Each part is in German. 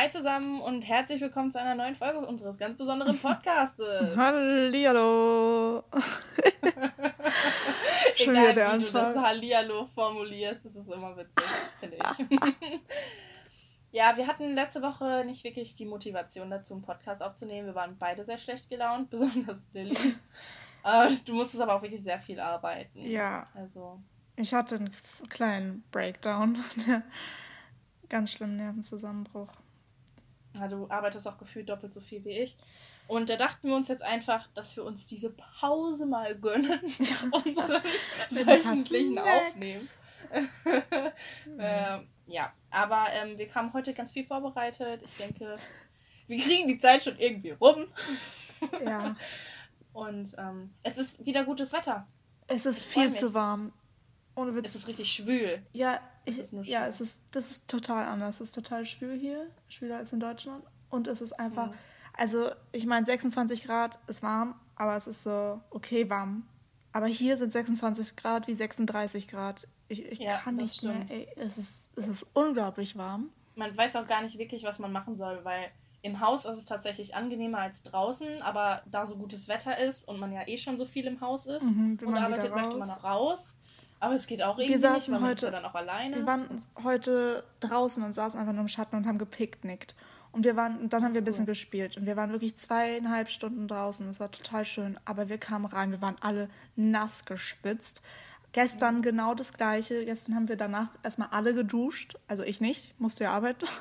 Hi zusammen und herzlich willkommen zu einer neuen Folge unseres ganz besonderen Podcastes. Hallihallo. Schon Egal, wieder der wie Anfang. du das Hallihallo formulierst, das ist immer witzig, finde ich. ja, wir hatten letzte Woche nicht wirklich die Motivation dazu, einen Podcast aufzunehmen. Wir waren beide sehr schlecht gelaunt, besonders Lilly. äh, du musstest aber auch wirklich sehr viel arbeiten. Ja. Also. Ich hatte einen kleinen Breakdown. Ganz schlimmen Nervenzusammenbruch. Ja, du arbeitest auch gefühlt doppelt so viel wie ich. Und da dachten wir uns jetzt einfach, dass wir uns diese Pause mal gönnen, unsere wöchentlichen Aufnehmen. äh, ja, aber ähm, wir haben heute ganz viel vorbereitet. Ich denke, wir kriegen die Zeit schon irgendwie rum. ja. Und ähm, es ist wieder gutes Wetter. Es ist viel zu warm. Ohne Witz. Es ist richtig schwül. Ja, ich, es ja, es ist, das ist total anders. Es ist total schwül hier, schwüler als in Deutschland. Und es ist einfach, mhm. also ich meine, 26 Grad ist warm, aber es ist so okay warm. Aber hier sind 26 Grad wie 36 Grad. Ich, ich ja, kann nicht stimmt. mehr. Ey, es, ist, es ist unglaublich warm. Man weiß auch gar nicht wirklich, was man machen soll, weil im Haus ist es tatsächlich angenehmer als draußen, aber da so gutes Wetter ist und man ja eh schon so viel im Haus ist mhm, und arbeitet, möchte man auch raus. Aber es geht auch irgendwie wir nicht, weil heute, dann auch alleine. Wir waren heute draußen und saßen einfach nur im Schatten und haben gepicknickt. Und wir waren, und dann haben wir ein bisschen cool. gespielt. Und wir waren wirklich zweieinhalb Stunden draußen. Es war total schön. Aber wir kamen rein, wir waren alle nass gespitzt. Gestern ja. genau das gleiche. Gestern haben wir danach erstmal alle geduscht. Also ich nicht, musste ja arbeiten.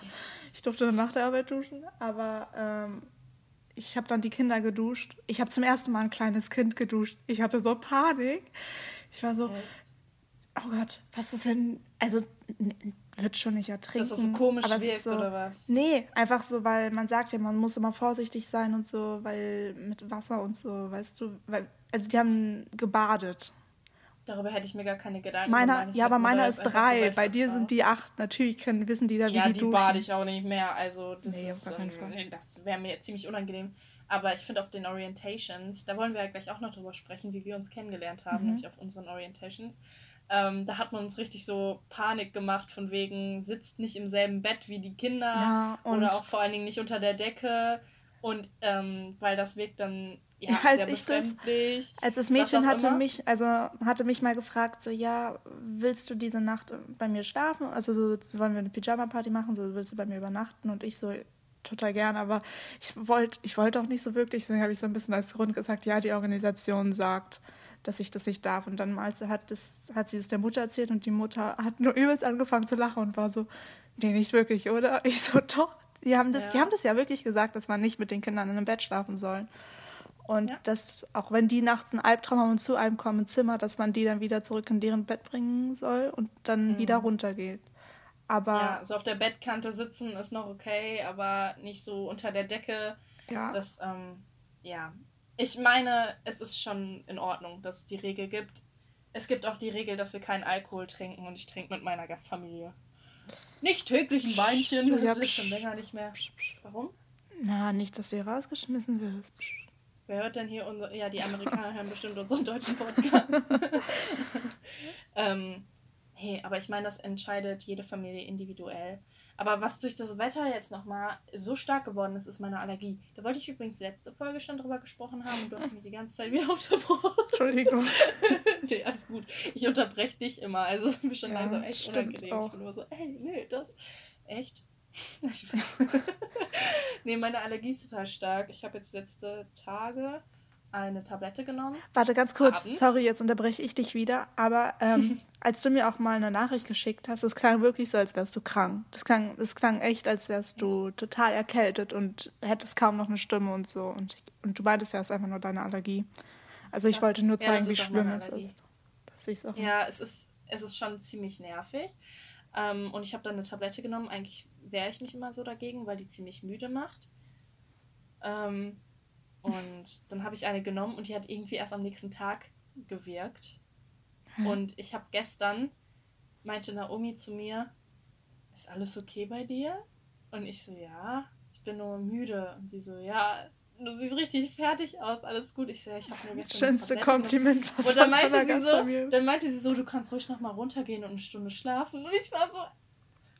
Ich durfte dann nach der Arbeit duschen. Aber ähm, ich habe dann die Kinder geduscht. Ich habe zum ersten Mal ein kleines Kind geduscht. Ich hatte so Panik. Ich war so, Echt? Oh Gott, was ist denn, also wird schon nicht ertrinken. Dass das so komisch wirkt so, oder was? Nee, einfach so, weil man sagt ja, man muss immer vorsichtig sein und so, weil mit Wasser und so, weißt du, weil, also die haben gebadet. Darüber hätte ich mir gar keine Gedanken meiner, gemacht. Ja, aber meiner ist drei, so bei dir war. sind die acht. Natürlich können, wissen die da, wie ja, die, die duschen. Ja, die bade ich auch nicht mehr, also das, nee, ähm, das wäre mir ziemlich unangenehm. Aber ich finde auf den Orientations, da wollen wir ja gleich auch noch drüber sprechen, wie wir uns kennengelernt haben, mhm. nämlich auf unseren Orientations. Ähm, da hat man uns richtig so Panik gemacht, von wegen, sitzt nicht im selben Bett wie die Kinder ja, oder auch vor allen Dingen nicht unter der Decke. Und ähm, weil das wirkt dann ja, ja als sehr ich das, als das Mädchen hatte mich, also hatte mich mal gefragt, so ja, willst du diese Nacht bei mir schlafen? Also so wollen wir eine Pyjama-Party machen, so willst du bei mir übernachten? Und ich so, total gern, aber ich wollte ich wollte auch nicht so wirklich, deswegen habe ich so ein bisschen als Grund gesagt, ja, die Organisation sagt, dass ich das nicht darf. Und dann mal hat, das, hat sie es der Mutter erzählt und die Mutter hat nur übelst angefangen zu lachen und war so, nee, nicht wirklich, oder? Ich so, doch. Die haben das, ja. die haben das ja wirklich gesagt, dass man nicht mit den Kindern in einem Bett schlafen soll. Und ja. dass, auch wenn die nachts einen Albtraum haben und zu einem kommen ins Zimmer, dass man die dann wieder zurück in deren Bett bringen soll und dann mhm. wieder runtergeht. Aber. Ja, so auf der Bettkante sitzen ist noch okay, aber nicht so unter der Decke. Ja. Das, ähm, ja, ich meine, es ist schon in Ordnung, dass es die Regel gibt. Es gibt auch die Regel, dass wir keinen Alkohol trinken und ich trinke mit meiner Gastfamilie. Nicht täglich ein Weinchen, das ist schon länger nicht mehr. Warum? Na, nicht, dass du rausgeschmissen wirst. Wer hört denn hier unser. Ja, die Amerikaner hören bestimmt unseren deutschen Podcast. ähm, hey, aber ich meine, das entscheidet jede Familie individuell. Aber was durch das Wetter jetzt nochmal so stark geworden ist, ist meine Allergie. Da wollte ich übrigens letzte Folge schon drüber gesprochen haben und du hast mich die ganze Zeit wieder unterbrochen. Entschuldigung. nee, alles gut. Ich unterbreche dich immer. Also ist mir schon ja, langsam echt unangenehm. Auch. Ich bin immer so, ey, nee, das. Echt? nee, meine Allergie ist total stark. Ich habe jetzt letzte Tage eine Tablette genommen. Warte ganz kurz, abends. sorry, jetzt unterbreche ich dich wieder, aber ähm, als du mir auch mal eine Nachricht geschickt hast, es klang wirklich so, als wärst du krank. Das klang, das klang echt, als wärst du total erkältet und hättest kaum noch eine Stimme und so. Und, und du meintest ja, es ist einfach nur deine Allergie. Also ich das, wollte nur zeigen, ja, wie schlimm es ist. Dass ich's auch ja, es ist, es ist schon ziemlich nervig. Ähm, und ich habe dann eine Tablette genommen. Eigentlich wehre ich mich immer so dagegen, weil die ziemlich müde macht. Ähm, und dann habe ich eine genommen und die hat irgendwie erst am nächsten Tag gewirkt. Und ich habe gestern, meinte Naomi zu mir, ist alles okay bei dir? Und ich so, ja, ich bin nur müde. Und sie so, ja, du siehst richtig fertig aus, alles gut. Ich so, ja, ich habe nur gestern. Schönste Kompliment, was Und dann meinte, sie so, dann meinte sie so, du kannst ruhig noch mal runtergehen und eine Stunde schlafen. Und ich war so,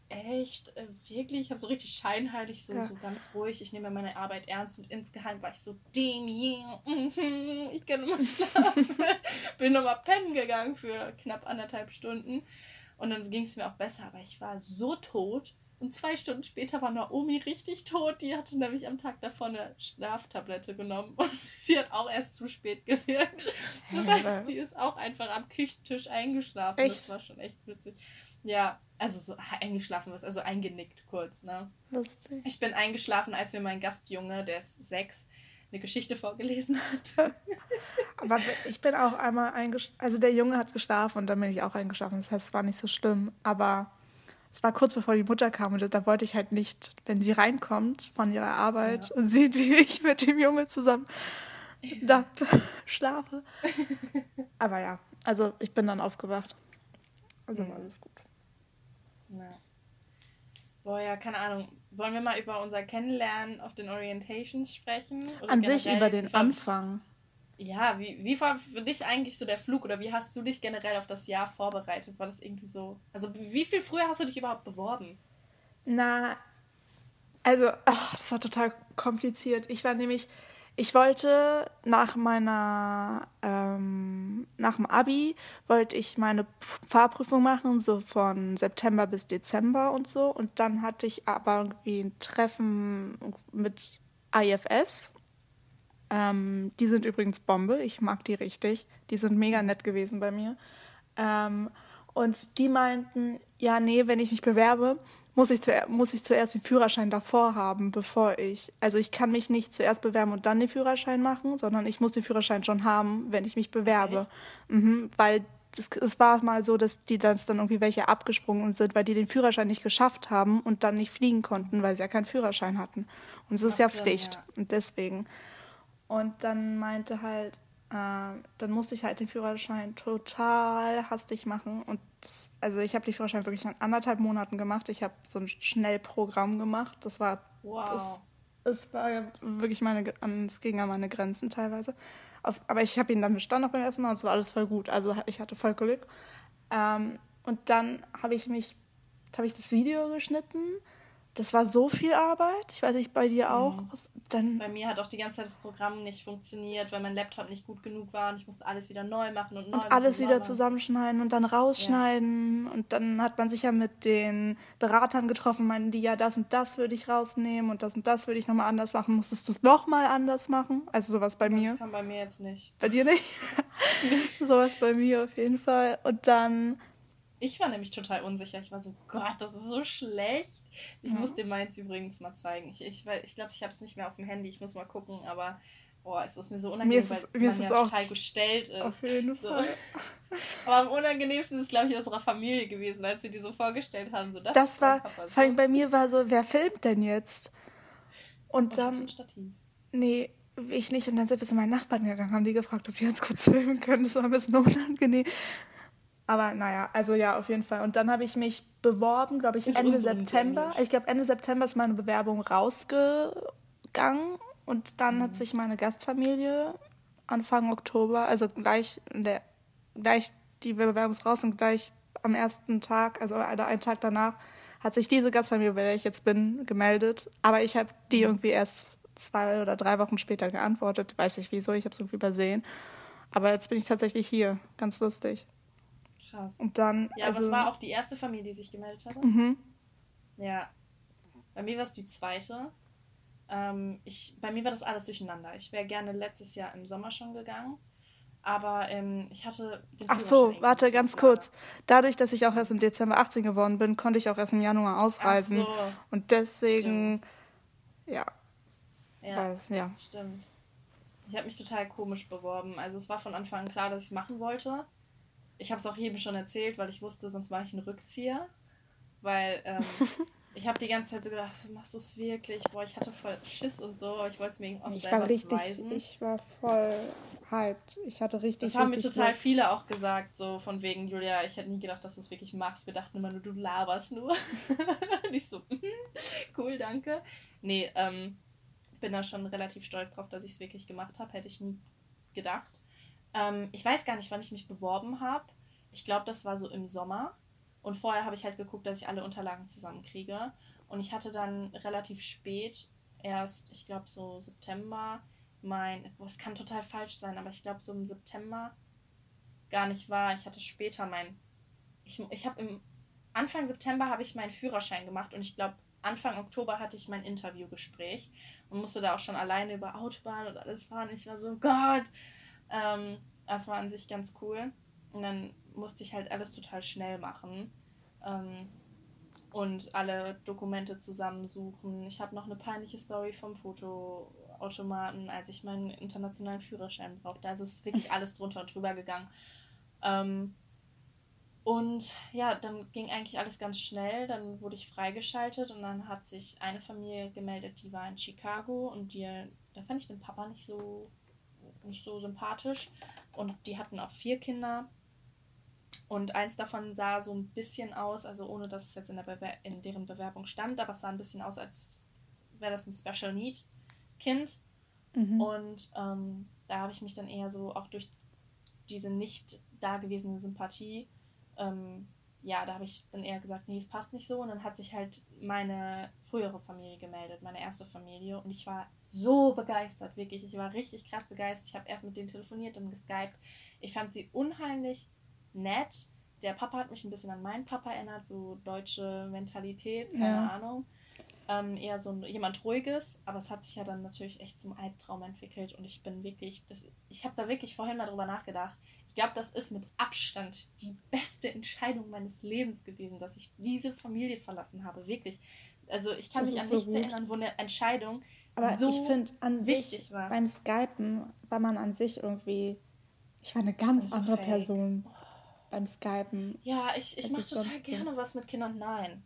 echt, äh, wirklich, ich habe so richtig scheinheilig, so, Ja. so ganz ruhig, ich nehme meine Arbeit ernst und insgeheim war ich so, Demi, mhm, ich kann immer schlafen. Bin nochmal pennen gegangen für knapp anderthalb Stunden und dann ging es mir auch besser, aber ich war so tot. Und zwei Stunden später war Naomi richtig tot. Die hatte nämlich am Tag davor eine Schlaftablette genommen und die hat auch erst zu spät gewirkt. Das heißt, die ist auch einfach am Küchentisch eingeschlafen. Echt? Das war schon echt witzig. Ja, also so eingeschlafen was, also eingenickt kurz, ne? Lustig. Ich bin eingeschlafen, als mir mein Gastjunge, der ist sechs, eine Geschichte vorgelesen hat. Aber ich bin auch einmal eingeschlafen. Also der Junge hat geschlafen und dann bin ich auch eingeschlafen. Das heißt, es war nicht so schlimm. Aber es war kurz bevor die Mutter kam und da wollte ich halt nicht, wenn sie reinkommt von ihrer Arbeit Ja. und sieht, wie ich mit dem Junge zusammen da schlafe. Aber ja, also ich bin dann aufgewacht. Also war alles gut. Ja. Boah, ja, keine Ahnung. Wollen wir mal über unser Kennenlernen auf den Orientations sprechen? Oder An sich über den Anfang. Ja, wie, wie war für dich eigentlich so der Flug oder wie hast du dich generell auf das Jahr vorbereitet? War das irgendwie so? Also, wie viel früher hast du dich überhaupt beworben? Na, also, ach, das war total kompliziert. Ich war nämlich, ich wollte nach meiner, ähm, nach dem Abi, wollte ich meine Fahrprüfung machen, so von September bis Dezember und so. Und dann hatte ich aber irgendwie ein Treffen mit IFS. Ähm, die sind übrigens Bombe, ich mag die richtig. Die sind mega nett gewesen bei mir. Ähm, und die meinten, ja, nee, wenn ich mich bewerbe, muss ich, zuer muss ich zuerst den Führerschein davor haben, bevor ich. Also ich kann mich nicht zuerst bewerben und dann den Führerschein machen, sondern ich muss den Führerschein schon haben, wenn ich mich bewerbe. Mhm, weil es war mal so, dass die dann, dann irgendwie welche abgesprungen sind, weil die den Führerschein nicht geschafft haben und dann nicht fliegen konnten, weil sie ja keinen Führerschein hatten. Und es ist ja Pflicht. ja. Und deswegen. Und dann meinte halt, äh, dann musste ich halt den Führerschein total hastig machen. Und also ich habe den Führerschein wirklich in anderthalb Monaten gemacht. Ich habe so ein Schnellprogramm gemacht. Das war, Wow. das, es war wirklich meine, es ging an meine Grenzen teilweise. Auf, aber ich habe ihn dann bestanden auch beim ersten Mal und es war alles voll gut. Also ich hatte voll Glück. Ähm, und dann habe ich mich, habe ich das Video geschnitten. Das war so viel Arbeit. Ich weiß nicht, bei dir auch. Dann Bei mir hat auch die ganze Zeit das Programm nicht funktioniert, weil mein Laptop nicht gut genug war und ich musste alles wieder neu machen und neu und machen alles wieder machen. zusammenschneiden und dann rausschneiden. Und dann hat man sich ja mit den Beratern getroffen, meinten die, ja, das und das würde ich rausnehmen und das und das würde ich nochmal anders machen. Musstest du es nochmal anders machen? Also sowas bei mir. Das kam bei mir jetzt nicht. Bei dir nicht? sowas bei mir auf jeden Fall. Und dann, Ich war nämlich total unsicher. Ich war so, Gott, das ist so schlecht. Ich muss dir meins übrigens mal zeigen. Ich glaube, ich, ich, glaub, ich habe es nicht mehr auf dem Handy. Ich muss mal gucken, aber boah, es ist mir so unangenehm, Mir ist weil es- mir man es ja total gestellt ist. auf jeden So. Fall. Aber am unangenehmsten ist es, glaube ich, unserer Familie gewesen, als wir die so vorgestellt haben. So, das, Das war, so. vor allem bei mir war so, wer filmt denn jetzt? Und hatte dann, nee, ich nicht. Und dann sind wir zu meinen Nachbarn gegangen, haben die gefragt, ob die jetzt kurz filmen können. Das war ein bisschen unangenehm. Aber naja, also ja, auf jeden Fall. Und dann habe ich mich beworben, glaube ich, Ende September. Ich glaube, Ende September ist meine Bewerbung rausgegangen. Und dann Mhm. hat sich meine Gastfamilie Anfang Oktober, also gleich, der, gleich die Bewerbung ist raus und gleich am ersten Tag, also einen Tag danach, hat sich diese Gastfamilie, bei der ich jetzt bin, gemeldet. Aber ich habe die Mhm. irgendwie erst zwei oder drei Wochen später geantwortet. Weiß nicht wieso, ich habe es irgendwie übersehen. Aber jetzt bin ich tatsächlich hier. Ganz lustig. Krass. Und dann. Ja, also, aber es war auch die erste Familie, die sich gemeldet hatte. Mhm. Ja. Bei mir war es die zweite. Ähm, ich, bei mir war das alles durcheinander. Ich wäre gerne letztes Jahr im Sommer schon gegangen. Aber ähm, ich hatte den Ach so, warte, ganz kurz. Dadurch, dass ich auch erst im Dezember 18 geworden bin, konnte ich auch erst im Januar ausreisen. Ach so. Und deswegen, ja, Ja, war das, ja. stimmt. Ich habe mich total komisch beworben. Also es war von Anfang an klar, dass ich es machen wollte. Ich habe es auch jedem schon erzählt, weil ich wusste, sonst mache ich einen Rückzieher. Weil ähm, ich habe die ganze Zeit so gedacht, machst du es wirklich? Boah, ich hatte voll Schiss und so. aber Ich wollte es mir auch Ich selber war richtig, beweisen. ich war voll hyped. Ich hatte richtig, Das haben mir total Glück. viele auch gesagt, so von wegen, Julia, ich hätte nie gedacht, dass du es wirklich machst. Wir dachten immer nur, du laberst nur. Nicht so, mhm, cool, danke. Nee, ähm, bin da schon relativ stolz drauf, dass ich es wirklich gemacht habe. Hätte ich nie gedacht. Ähm, ich weiß gar nicht, wann ich mich beworben habe. Ich glaube, das war so im Sommer. Und vorher habe ich halt geguckt, dass ich alle Unterlagen zusammenkriege. Und ich hatte dann relativ spät, erst, ich glaube so September, mein, es kann total falsch sein, aber ich glaube so im September gar nicht wahr. Ich hatte später mein, ich, ich habe im Anfang September habe ich meinen Führerschein gemacht und ich glaube Anfang Oktober hatte ich mein Interviewgespräch und musste da auch schon alleine über Autobahn und alles fahren. Ich war so, Gott. Ähm, das war an sich ganz cool. Und dann musste ich halt alles total schnell machen. Ähm, und alle Dokumente zusammensuchen. Ich habe noch eine peinliche Story vom Fotoautomaten, als ich meinen internationalen Führerschein brauchte. Also es ist wirklich alles drunter und drüber gegangen. Ähm, und ja, dann ging eigentlich alles ganz schnell. Dann wurde ich freigeschaltet und dann hat sich eine Familie gemeldet, die war in Chicago und die, da fand ich den Papa nicht so, nicht so sympathisch. Und die hatten auch vier Kinder. Und eins davon sah so ein bisschen aus, also ohne dass es jetzt in, der Bewer in deren Bewerbung stand, aber es sah ein bisschen aus, als wäre das ein Special Need Kind. Mhm. Und ähm, da habe ich mich dann eher so auch durch diese nicht dagewesene Sympathie ähm, ja, da habe ich dann eher gesagt, nee, es passt nicht so. Und dann hat sich halt meine frühere Familie gemeldet, meine erste Familie. Und ich war so begeistert, wirklich. Ich war richtig krass begeistert. Ich habe erst mit denen telefoniert und geskypt. Ich fand sie unheimlich nett. Der Papa hat mich ein bisschen an meinen Papa erinnert, so deutsche Mentalität, keine ja. Ahnung. Ähm, eher so ein, jemand ruhiges, aber es hat sich ja dann natürlich echt zum Albtraum entwickelt und ich bin wirklich, das, ich habe da wirklich vorhin mal drüber nachgedacht. Ich glaube, das ist mit Abstand die beste Entscheidung meines Lebens gewesen, dass ich diese Familie verlassen habe. Wirklich. Also ich kann das mich an so nichts gut. erinnern, wo eine Entscheidung aber so ich finde an wichtig sich, war. Beim Skypen war man an sich irgendwie, ich war eine ganz andere fake. Person beim Skypen. Ja, ich, ich mache total gerne was mit Kindern. Nein.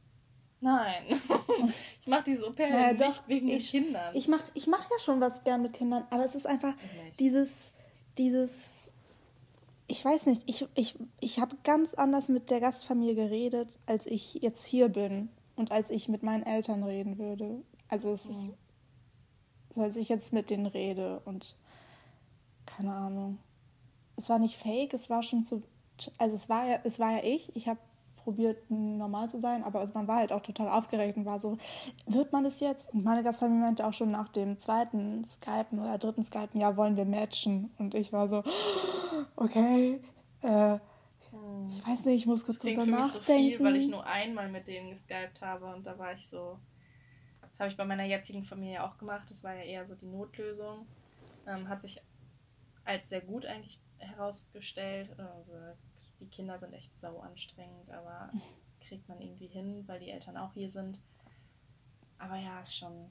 Nein. ich mache diese Au naja, nicht doch, wegen ich, den Kindern. Ich mache ich mach ja schon was gern mit Kindern, aber es ist einfach dieses, dieses, ich weiß nicht, ich, ich, ich habe ganz anders mit der Gastfamilie geredet, als ich jetzt hier bin und als ich mit meinen Eltern reden würde. Also es mhm. ist, so als ich jetzt mit denen rede und keine Ahnung. Es war nicht fake, es war schon so, also es war ja, es war ja ich. Ich habe probiert, normal zu sein, aber man war halt auch total aufgeregt und war so, wird man es jetzt? Und meine Gastfamilie meinte auch schon nach dem zweiten Skypen oder dritten Skypen, ja, wollen wir matchen? Und ich war so, okay, äh, ich weiß nicht, ich muss kurz drüber nachdenken. Klingt für mich so viel, weil ich nur einmal mit denen geskypt habe und da war ich so, das habe ich bei meiner jetzigen Familie auch gemacht, das war ja eher so die Notlösung, ähm, hat sich als sehr gut eigentlich herausgestellt, äh, die Kinder sind echt sau anstrengend, aber kriegt man irgendwie hin, weil die Eltern auch hier sind. Aber ja, ist schon,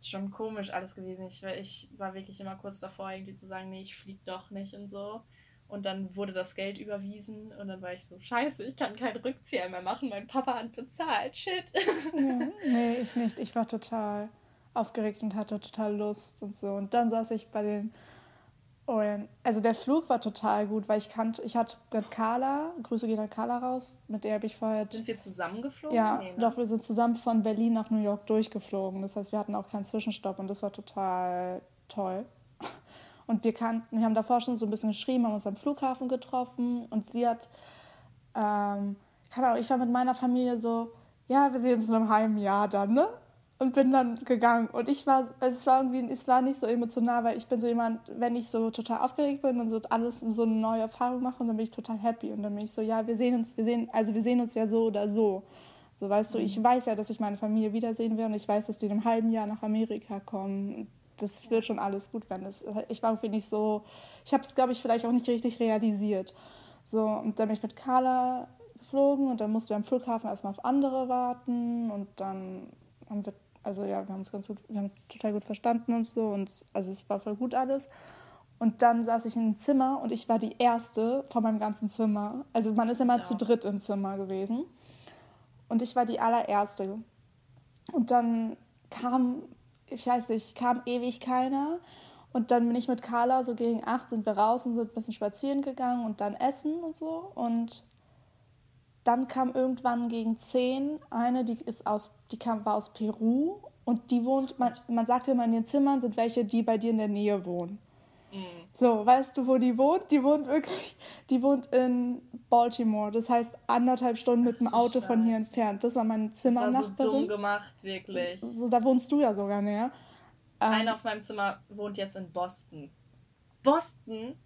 schon komisch alles gewesen. Ich, ich war wirklich immer kurz davor, irgendwie zu sagen, nee, ich flieg doch nicht und so. Und dann wurde das Geld überwiesen und dann war ich so, scheiße, ich kann keinen Rückzieher mehr machen, mein Papa hat bezahlt, shit. Ja, nee, ich nicht. Ich war total aufgeregt und hatte total Lust und so. Und dann saß ich bei den und also der Flug war total gut, weil ich kannte, ich hatte mit Carla, Grüße gehen an Carla raus, mit der habe ich vorher. Sind wir zusammengeflogen? Ja, nee, ne? doch, wir sind zusammen von Berlin nach New York durchgeflogen. Das heißt, wir hatten auch keinen Zwischenstopp und das war total toll. Und wir kannten, wir haben davor schon so ein bisschen geschrieben, haben uns am Flughafen getroffen und sie hat, ähm, keine Ahnung, ich war mit meiner Familie so, ja, wir sehen uns in einem halben Jahr dann, ne? Und bin dann gegangen. Und ich war, also es war irgendwie, es war nicht so emotional, weil ich bin so jemand, wenn ich so total aufgeregt bin und so alles so eine neue Erfahrung mache, dann bin ich total happy. Und dann bin ich so, ja, wir sehen uns, wir sehen, also wir sehen uns ja so oder so. So, weißt du, ich mhm. weiß ja, dass ich meine Familie wiedersehen werde und ich weiß, dass die in einem halben Jahr nach Amerika kommen. Das wird schon alles gut werden. Das, ich war irgendwie nicht so, ich habe es, glaube ich, vielleicht auch nicht richtig realisiert. So, und dann bin ich mit Carla geflogen und dann mussten wir am Flughafen erstmal auf andere warten und dann haben wir also ja, wir haben es ganz gut, wir haben es total gut verstanden und so und also es war voll gut alles. Und dann saß ich in einem Zimmer und ich war die erste von meinem ganzen Zimmer. Also man ist immer zu dritt im Zimmer gewesen. Und ich war die allererste. Und dann kam, ich weiß nicht, kam ewig keiner. Und dann bin ich mit Carla so gegen acht sind wir raus und sind ein bisschen spazieren gegangen und dann essen und so. Und dann kam irgendwann gegen zehn eine, die ist aus, die kam, war aus Peru und die wohnt, man, man sagt immer in den Zimmern sind welche, die bei dir in der Nähe wohnen. Mhm. So, weißt du, wo die wohnt? Die wohnt wirklich, die wohnt in Baltimore. Das heißt anderthalb Stunden mit dem Auto Scheiße. von hier entfernt. Das war mein Zimmernachbarin. Das war so dumm gemacht, wirklich. So, da wohnst du ja sogar näher. Ähm, Einer auf meinem Zimmer wohnt jetzt in Boston. Boston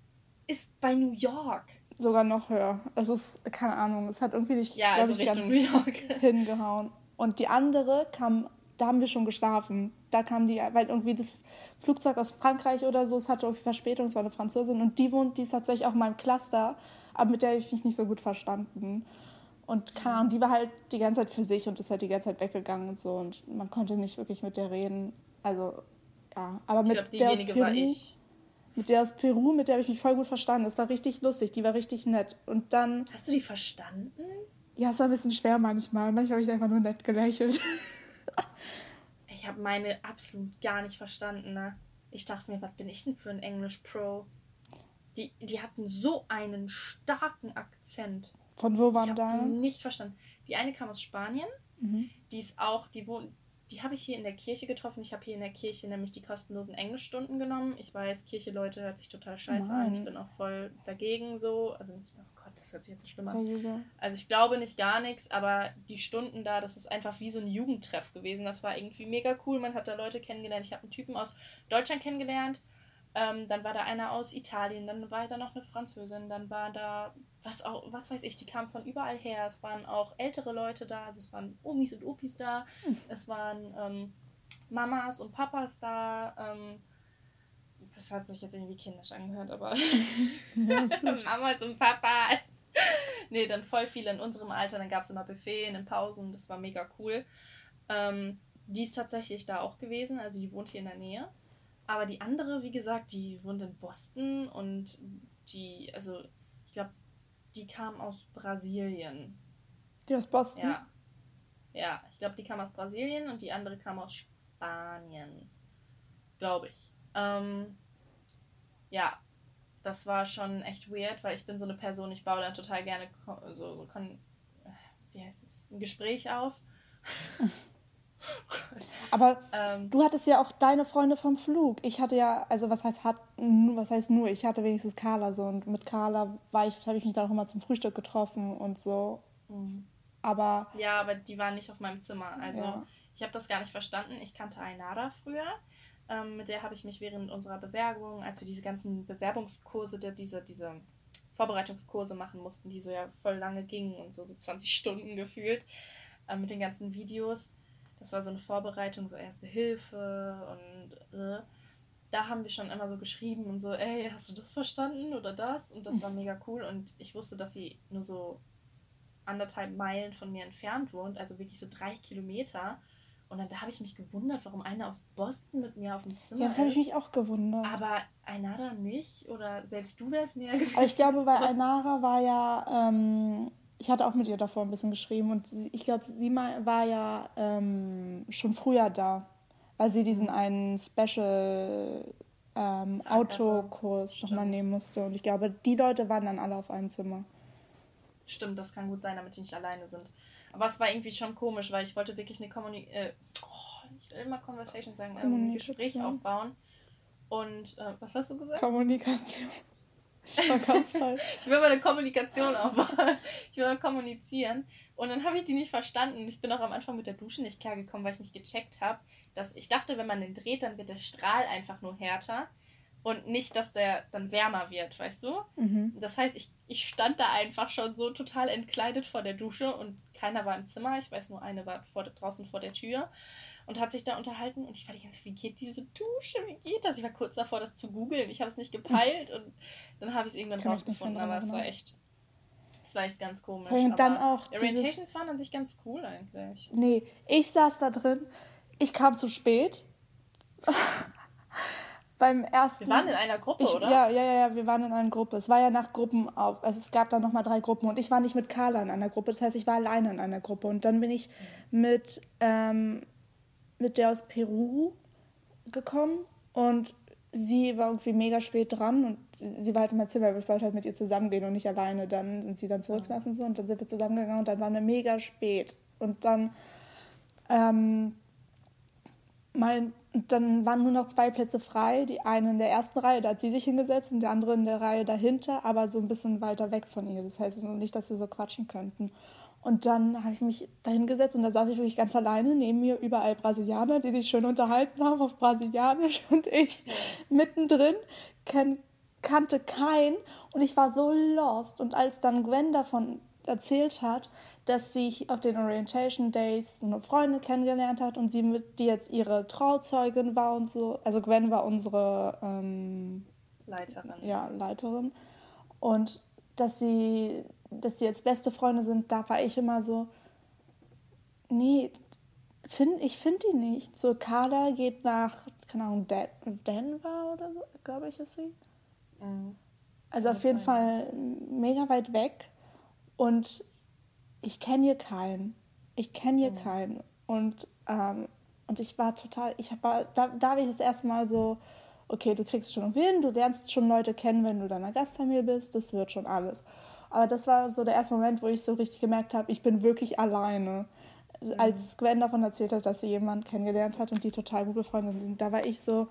ist bei New York. Sogar noch höher. Es ist, keine Ahnung, es hat irgendwie nicht, ja, also Richtung New York. hingehauen. Und die andere kam, da haben wir schon geschlafen. Da kam die, weil irgendwie das Flugzeug aus Frankreich oder so, es hatte irgendwie Verspätung, es war eine Französin und die wohnt, die ist tatsächlich auch in meinem Cluster, aber mit der habe ich mich nicht so gut verstanden. Und keine Ahnung, die war halt die ganze Zeit für sich und ist halt die ganze Zeit weggegangen und so und man konnte nicht wirklich mit der reden. Also, ja. Aber mit ich glaub, der aus Peru, war ich. Mit der aus Peru, mit der habe ich mich voll gut verstanden. Es war richtig lustig, die war richtig nett. Und dann. Hast du die verstanden? Ja, es war ein bisschen schwer manchmal. Manchmal habe ich einfach nur nett gelächelt. ich habe meine absolut gar nicht verstanden. Ne? Ich dachte mir, was bin ich denn für ein Englisch-Pro? Die, die hatten so einen starken Akzent. Von wo waren ich da? Nicht verstanden. Die eine kam aus Spanien. Mhm. Die ist auch, die wohnt, die habe ich hier in der Kirche getroffen. Ich habe hier in der Kirche nämlich die kostenlosen Englischstunden genommen. Ich weiß, Kirche, Leute, hört sich total scheiße Nein. an. Ich bin auch voll dagegen so. Also, oh Gott, das hört sich jetzt so schlimm an. Also, ich glaube nicht gar nichts, aber die Stunden da, das ist einfach wie so ein Jugendtreff gewesen. Das war irgendwie mega cool. Man hat da Leute kennengelernt. Ich habe einen Typen aus Deutschland kennengelernt. Ähm, dann war da einer aus Italien, dann war da noch eine Französin, dann war da, was auch, was weiß ich, die kamen von überall her. Es waren auch ältere Leute da, also es waren Omis und Opis da, hm. es waren ähm, Mamas und Papas da. Ähm, das hat sich jetzt irgendwie kindisch angehört, aber Mamas und Papas. nee, dann voll viele in unserem Alter. Dann gab es immer Buffet in den Pausen, das war mega cool. Ähm, die ist tatsächlich da auch gewesen, also die wohnt hier in der Nähe. Aber die andere, wie gesagt, die wohnt in Boston und die, also ich glaube, die kam aus Brasilien. Die aus Boston? Ja. Ja, ich glaube, die kam aus Brasilien und die andere kam aus Spanien. Glaube ich. Ähm, ja, das war schon echt weird, weil ich bin so eine Person, ich baue dann total gerne so, so wie heißt es, ein Gespräch auf. Aber ähm, du hattest ja auch deine Freunde vom Flug. Ich hatte ja, also was heißt hat, was heißt nur, ich hatte wenigstens Carla so und mit Carla war ich, habe ich mich dann auch immer zum Frühstück getroffen und so. Mhm. Aber ja, aber die waren nicht auf meinem Zimmer. Also ja. ich habe das gar nicht verstanden. Ich kannte Ainara früher. Ähm, mit der habe ich mich während unserer Bewerbung, als wir diese ganzen Bewerbungskurse, diese, diese Vorbereitungskurse machen mussten, die so ja voll lange gingen und so, so 20 Stunden gefühlt, äh, mit den ganzen Videos das war so eine Vorbereitung, so Erste Hilfe und äh, da haben wir schon immer so geschrieben und so, ey, hast du das verstanden oder das? Und das war mega cool und ich wusste, dass sie nur so anderthalb Meilen von mir entfernt wohnt, also wirklich so drei Kilometer. Und dann da habe ich mich gewundert, warum eine aus Boston mit mir auf dem Zimmer ja, das habe ich mich auch gewundert. Aber Ainara nicht? Oder selbst du wärst näher gewesen? Also ich glaube, weil Ainara war ja ähm, ich hatte auch mit ihr davor ein bisschen geschrieben und ich glaube, sie war ja ähm, schon früher da, weil sie diesen einen Special ähm, Autokurs nochmal nehmen musste. Und ich glaube, die Leute waren dann alle auf einem Zimmer. Stimmt, das kann gut sein, damit die nicht alleine sind. Aber es war irgendwie schon komisch, weil ich wollte wirklich eine Kommunikation, äh, oh, ich will immer Conversation sagen, ähm, ein Gespräch aufbauen. Und äh, was hast du gesagt? Kommunikation. ich will mal eine Kommunikation aufbauen. Ich will mal kommunizieren. Und dann habe ich die nicht verstanden. Ich bin auch am Anfang mit der Dusche nicht klargekommen, weil ich nicht gecheckt habe, dass ich dachte, wenn man den dreht, dann wird der Strahl einfach nur härter und nicht, dass der dann wärmer wird, weißt du? Mhm. Das heißt, ich, ich stand da einfach schon so total entkleidet vor der Dusche und keiner war im Zimmer. Ich weiß nur, eine war vor, draußen vor der Tür und hat sich da unterhalten und ich war die ganze wie geht diese Dusche, wie geht das? Ich war kurz davor, das zu googeln, ich habe es nicht gepeilt und dann habe ich es irgendwann Kann rausgefunden, aber es war echt, es war echt ganz komisch. Und dann auch Orientations waren an sich ganz cool eigentlich. Nee, ich saß da drin, ich kam zu spät. beim ersten. Wir waren in einer Gruppe, ich, oder? Ja, ja, ja, ja, wir waren in einer Gruppe. Es war ja nach Gruppen auf. Also es gab da nochmal drei Gruppen und ich war nicht mit Carla in einer Gruppe. Das heißt, ich war alleine in einer Gruppe. Und dann bin ich mit ähm, mit der aus Peru gekommen und sie war irgendwie mega spät dran und sie war halt in meinem Zimmer, aber ich wollte halt mit ihr zusammengehen und nicht alleine. Dann sind sie dann zurückgelassen und so und dann sind wir zusammengegangen und dann war wir mega spät. Und dann ähm, mein, dann waren nur noch zwei Plätze frei. Die eine in der ersten Reihe, da hat sie sich hingesetzt und der andere in der Reihe dahinter, aber so ein bisschen weiter weg von ihr. Das heißt nicht, dass wir so quatschen könnten. Und dann habe ich mich da hingesetzt und da saß ich wirklich ganz alleine. Neben mir überall Brasilianer, die sich schön unterhalten haben auf Brasilianisch und ich mittendrin kenn, kannte keinen und ich war so lost. Und als dann Gwen davon erzählt hat, dass sie auf den Orientation Days eine Freundin kennengelernt hat und sie mit, die jetzt ihre Trauzeugin war und so. Also Gwen war unsere ähm, Leiterin. Ja, Leiterin. Und dass sie dass die jetzt beste Freunde sind, da war ich immer so, nee, find, ich finde die nicht. So, Carla geht nach, keine Ahnung, Den Denver oder so, glaube ich, ist sie. Mhm. Also auf jeden Fall mega weit weg. Und ich kenne hier keinen. Ich kenne hier mhm. keinen. Und, ähm, und ich war total, ich war, da, da habe ich das erste Mal so, okay, du kriegst schon irgendwie hin, du lernst schon Leute kennen, wenn du deiner Gastfamilie bist, das wird schon alles. Aber das war so der erste Moment, wo ich so richtig gemerkt habe, ich bin wirklich alleine. Mhm. Als Gwen davon erzählt hat, dass sie jemanden kennengelernt hat und die total gut befreundet sind, da war ich so,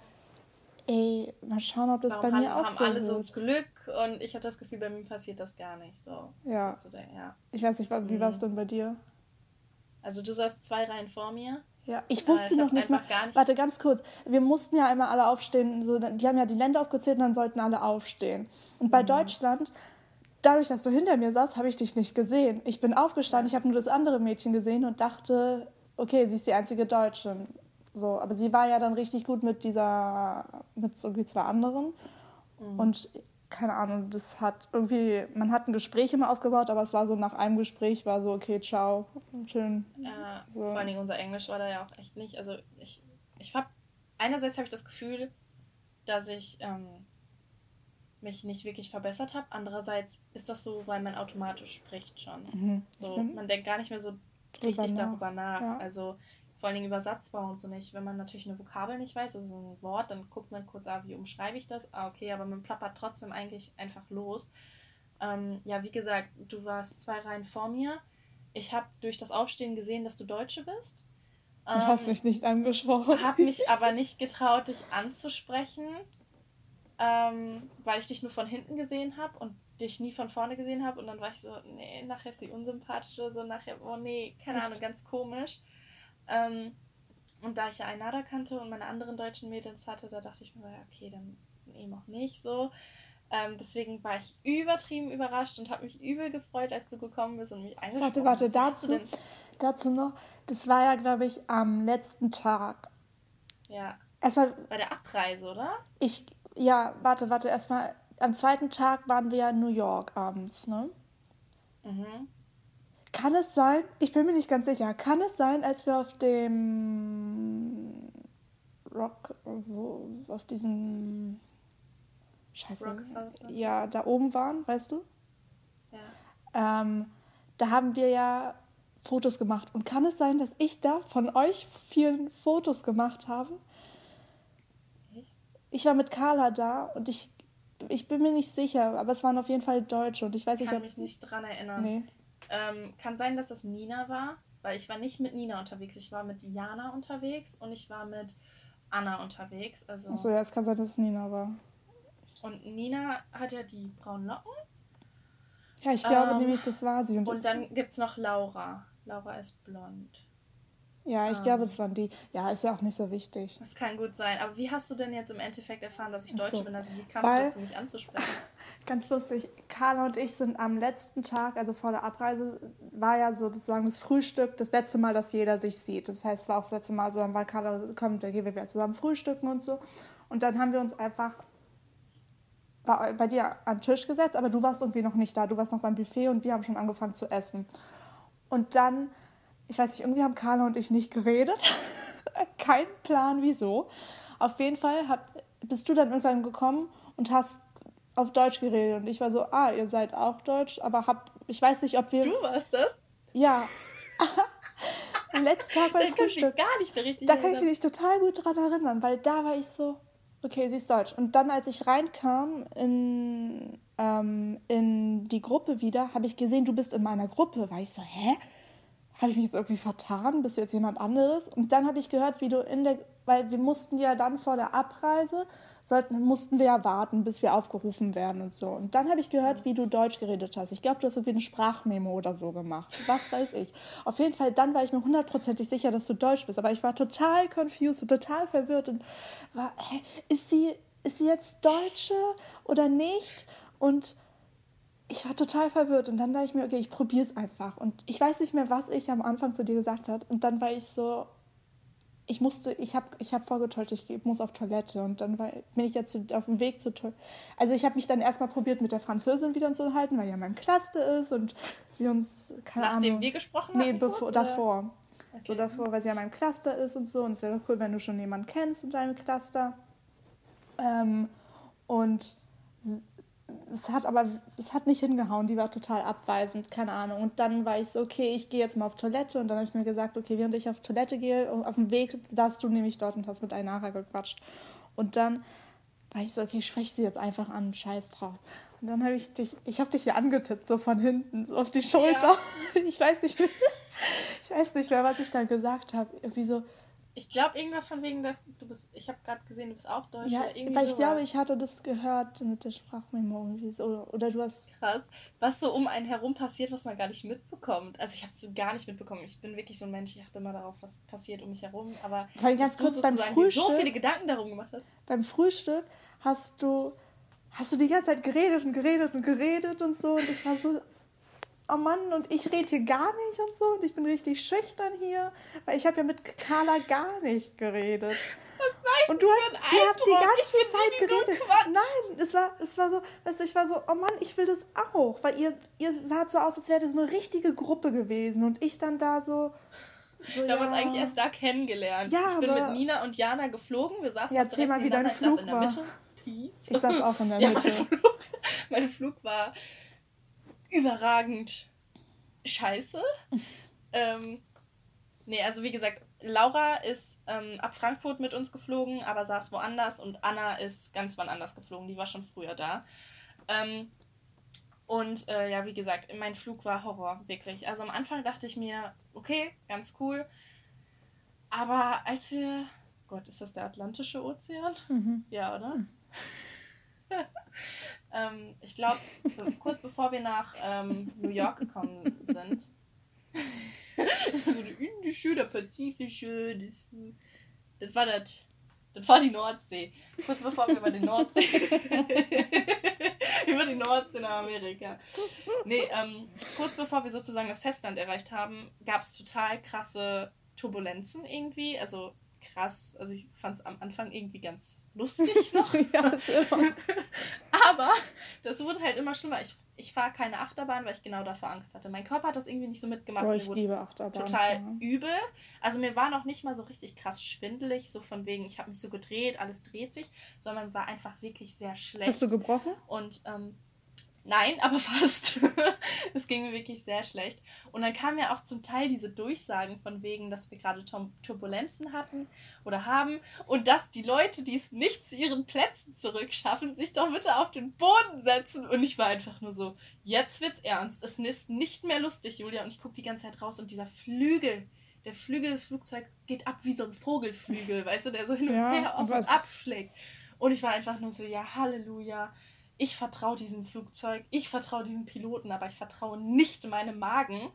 ey, mal schauen, ob das Warum bei mir haben, auch haben so alle wird. so Glück und ich habe das Gefühl, bei mir passiert das gar nicht so. Ja. So der, ja. Ich weiß nicht, wie mhm. war es denn bei dir? Also du saßt zwei Reihen vor mir. Ja, ich wusste ich noch nicht mal. Nicht warte, ganz kurz. Wir mussten ja einmal alle aufstehen. So, die haben ja die Länder aufgezählt und dann sollten alle aufstehen. Und bei mhm. Deutschland dadurch, dass du hinter mir saßt, habe ich dich nicht gesehen. Ich bin aufgestanden, ich habe nur das andere Mädchen gesehen und dachte, okay, sie ist die einzige Deutsche. So, aber sie war ja dann richtig gut mit dieser, mit irgendwie zwei anderen. Mhm. Und keine Ahnung, das hat irgendwie, man hat ein Gespräch immer aufgebaut, aber es war so nach einem Gespräch war so, okay, ciao, schön. Ja, so. Vor allen Dingen unser Englisch war da ja auch echt nicht. Also ich, ich hab, einerseits habe ich das Gefühl, dass ich ähm, mich nicht wirklich verbessert habe. Andererseits ist das so, weil man automatisch spricht schon. Mhm. So, man denkt gar nicht mehr so richtig nach. darüber nach. Ja. Also vor allen Dingen über Satzbau und so nicht. Wenn man natürlich eine Vokabel nicht weiß, also ein Wort, dann guckt man kurz, ah, wie umschreibe ich das? Ah, okay, aber man plappert trotzdem eigentlich einfach los. Ähm, ja, wie gesagt, du warst zwei Reihen vor mir. Ich habe durch das Aufstehen gesehen, dass du Deutsche bist. Du ähm, hast mich nicht angesprochen. Habe mich aber nicht getraut, dich anzusprechen ähm, weil ich dich nur von hinten gesehen habe und dich nie von vorne gesehen habe. Und dann war ich so, nee, nachher ist sie unsympathische, so nachher, oh nee, keine Ahnung, ganz komisch. Ähm, und da ich ja Ainada kannte und meine anderen deutschen Mädels hatte, da dachte ich mir so, ja, okay, dann eben auch nicht so. Ähm, deswegen war ich übertrieben überrascht und habe mich übel gefreut, als du gekommen bist und mich angesprochen hast. Warte, warte, dazu, dazu noch, das war ja, glaube ich, am letzten Tag. Ja. Erstmal. Bei der Abreise, oder? Ich, ja, warte, warte, erstmal. Am zweiten Tag waren wir ja in New York abends, ne? Mhm. Kann es sein, ich bin mir nicht ganz sicher, kann es sein, als wir auf dem Rock, wo, auf diesem Scheiße. Ja, da oben waren, weißt du? Ja. Ähm, da haben wir ja Fotos gemacht. Und kann es sein, dass ich da von euch vielen Fotos gemacht habe? Ich war mit Carla da und ich, ich bin mir nicht sicher, aber es waren auf jeden Fall Deutsche und ich weiß nicht, kann mich nicht dran erinnern. Nee. Ähm, kann sein, dass das Nina war, weil ich war nicht mit Nina unterwegs. Ich war mit Jana unterwegs und ich war mit Anna unterwegs. Also Achso, ja, es kann sein, dass es Nina war. Und Nina hat ja die braunen Locken. Ja, ich glaube ähm, nämlich, das war sie. Und, und dann gibt es noch Laura. Laura ist blond. Ja, ich um, glaube, ähm. es waren die. Ja, ist ja auch nicht so wichtig. Das kann gut sein. Aber wie hast du denn jetzt im Endeffekt erfahren, dass ich Deutsche so. bin? Also wie kamst Weil, du dazu, mich anzusprechen? Ganz lustig. Carla und ich sind am letzten Tag, also vor der Abreise, war ja sozusagen das Frühstück, das letzte Mal, dass jeder sich sieht. Das heißt, es war auch das letzte Mal so, dann war Carla, kommt, da gehen wir wieder zusammen frühstücken und so. Und dann haben wir uns einfach bei, bei dir an den Tisch gesetzt, aber du warst irgendwie noch nicht da. Du warst noch beim Buffet und wir haben schon angefangen zu essen. Und dann ich weiß nicht, irgendwie haben Carla und ich nicht geredet. Kein Plan, wieso. Auf jeden Fall hab, bist du dann irgendwann gekommen und hast auf Deutsch geredet. Und ich war so, ah, ihr seid auch Deutsch, aber hab, ich weiß nicht, ob wir. Du warst das? Ja. Am letzten Tag beim da Frühstück. gar nicht mehr richtig Da kann ich mich total gut dran erinnern, weil da war ich so, okay, sie ist Deutsch. Und dann, als ich reinkam in, ähm, in die Gruppe wieder, habe ich gesehen, du bist in meiner Gruppe. War ich so, hä? Habe ich mich jetzt irgendwie vertan? Bist du jetzt jemand anderes? Und dann habe ich gehört, wie du in der, weil wir mussten ja dann vor der Abreise, sollten, mussten wir ja warten, bis wir aufgerufen werden und so. Und dann habe ich gehört, wie du Deutsch geredet hast. Ich glaube, du hast irgendwie eine Sprachmemo oder so gemacht. Was weiß ich. Auf jeden Fall, dann war ich mir hundertprozentig sicher, dass du Deutsch bist. Aber ich war total confused und total verwirrt und war, hä, ist sie, ist sie jetzt Deutsche oder nicht? Und ich war total verwirrt und dann dachte ich mir, okay, ich probiere es einfach. Und ich weiß nicht mehr, was ich am Anfang zu dir gesagt habe. Und dann war ich so, ich musste, ich habe ich hab vorgetäuscht, ich muss auf Toilette. Und dann war, bin ich jetzt auf dem Weg zur Toilette. Also ich habe mich dann erstmal probiert, mit der Französin wieder zu halten, weil ja mein Cluster ist und wir uns, keine Nachdem Ahnung. wir gesprochen haben? Nee, bevor, davor. Okay. So davor, weil sie ja mein Cluster ist und so. Und es wäre cool, wenn du schon jemanden kennst in deinem Cluster. Ähm, und es hat aber, es hat nicht hingehauen, die war total abweisend, keine Ahnung. Und dann war ich so, okay, ich gehe jetzt mal auf Toilette und dann habe ich mir gesagt, okay, während ich auf Toilette gehe, auf dem Weg saßt du nämlich dort und hast mit Ainara gequatscht. Und dann war ich so, okay, ich spreche sie jetzt einfach an, scheiß drauf. Und dann habe ich dich, ich habe dich hier angetippt, so von hinten, so auf die Schulter. Ja. Ich weiß nicht, ich weiß nicht mehr, was ich dann gesagt habe. Irgendwie so, ich glaube irgendwas von wegen, dass du bist. Ich habe gerade gesehen, du bist auch Deutsch. Ja, weil ich glaube, ich hatte das gehört mit der Sprachmemo irgendwie so. Oder, oder du hast. Krass. Was so um einen herum passiert, was man gar nicht mitbekommt. Also ich habe es gar nicht mitbekommen. Ich bin wirklich so ein Mensch, ich achte immer darauf, was passiert um mich herum. Aber weil ganz kurz beim Frühstück. so viele Gedanken darum gemacht hast. Beim Frühstück hast du. Hast du die ganze Zeit geredet und geredet und geredet und so. Und ich war so, oh Mann, und ich rede hier gar nicht und so und ich bin richtig schüchtern hier, weil ich habe ja mit Carla gar nicht geredet. Was war und du hast, ihr habt die ganze Zeit geredet. Nein, es war, es war so, weißt du, ich war so, oh Mann, ich will das auch, weil ihr, ihr saht so aus, als wäre das eine richtige Gruppe gewesen und ich dann da so. so wir ja. haben uns eigentlich erst da kennengelernt. Ja, ich bin mit Nina und Jana geflogen. Wir saßen ja, erzähl mal, wie dein Flug in der Mitte. Peace. Ich saß auch in der Mitte. Ja, mein, Flug, mein Flug war überragend scheiße. ähm, nee, also wie gesagt, Laura ist ähm, ab Frankfurt mit uns geflogen, aber saß woanders und Anna ist ganz wann anders geflogen. Die war schon früher da. Ähm, und äh, ja, wie gesagt, mein Flug war Horror, wirklich. Also am Anfang dachte ich mir, okay, ganz cool. Aber als wir. Gott, ist das der Atlantische Ozean? Mhm. Ja, oder? Mhm. Ähm, ich glaube, kurz bevor wir nach ähm, New York gekommen sind, so eine indische, der pazifische, das, das war das. Das war die Nordsee. Kurz bevor wir über die Nordsee. über die Nordsee nach Amerika. Nee, ähm, kurz bevor wir sozusagen das Festland erreicht haben, gab es total krasse Turbulenzen irgendwie. Also krass. Also ich fand es am Anfang irgendwie ganz lustig noch. ja, ist immer. Aber das wurde halt immer schlimmer. Ich, ich fahre keine Achterbahn, weil ich genau davor Angst hatte. Mein Körper hat das irgendwie nicht so mitgemacht. Boah, ich liebe Achterbahn. Total ja. übel. Also mir war noch nicht mal so richtig krass schwindelig, so von wegen, ich habe mich so gedreht, alles dreht sich, sondern war einfach wirklich sehr schlecht. Hast du gebrochen? Und ähm, Nein, aber fast. es ging mir wirklich sehr schlecht. Und dann kamen ja auch zum Teil diese Durchsagen von wegen, dass wir gerade Turbulenzen hatten oder haben und dass die Leute, die es nicht zu ihren Plätzen zurückschaffen, sich doch bitte auf den Boden setzen. Und ich war einfach nur so, jetzt wird's ernst. Es ist nicht mehr lustig, Julia. Und ich gucke die ganze Zeit raus und dieser Flügel, der Flügel des Flugzeugs geht ab wie so ein Vogelflügel, weißt du, der so hin und ja, her auf und ab schlägt. Und ich war einfach nur so, ja, Halleluja ich vertraue diesem Flugzeug, ich vertraue diesem Piloten, aber ich vertraue nicht meinem Magen.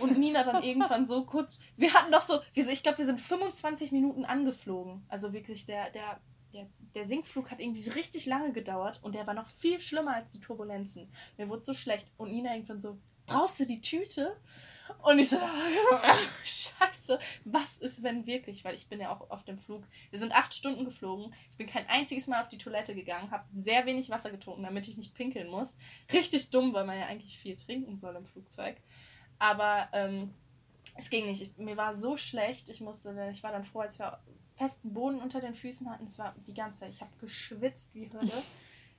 Und Nina dann irgendwann so kurz, wir hatten doch so, ich glaube, wir sind 25 Minuten angeflogen. Also wirklich, der, der, der, der Sinkflug hat irgendwie richtig lange gedauert und der war noch viel schlimmer als die Turbulenzen. Mir wurde so schlecht. Und Nina irgendwann so, brauchst du die Tüte? Und ich so, scheiße, was ist, wenn wirklich? Weil ich bin ja auch auf dem Flug. Wir sind acht Stunden geflogen. Ich bin kein einziges Mal auf die Toilette gegangen, habe sehr wenig Wasser getrunken, damit ich nicht pinkeln muss. Richtig dumm, weil man ja eigentlich viel trinken soll im Flugzeug. Aber ähm, es ging nicht. Ich, mir war so schlecht. Ich musste, ich war dann froh, als wir festen Boden unter den Füßen hatten. Es war die ganze Zeit. Ich habe geschwitzt wie Hölle.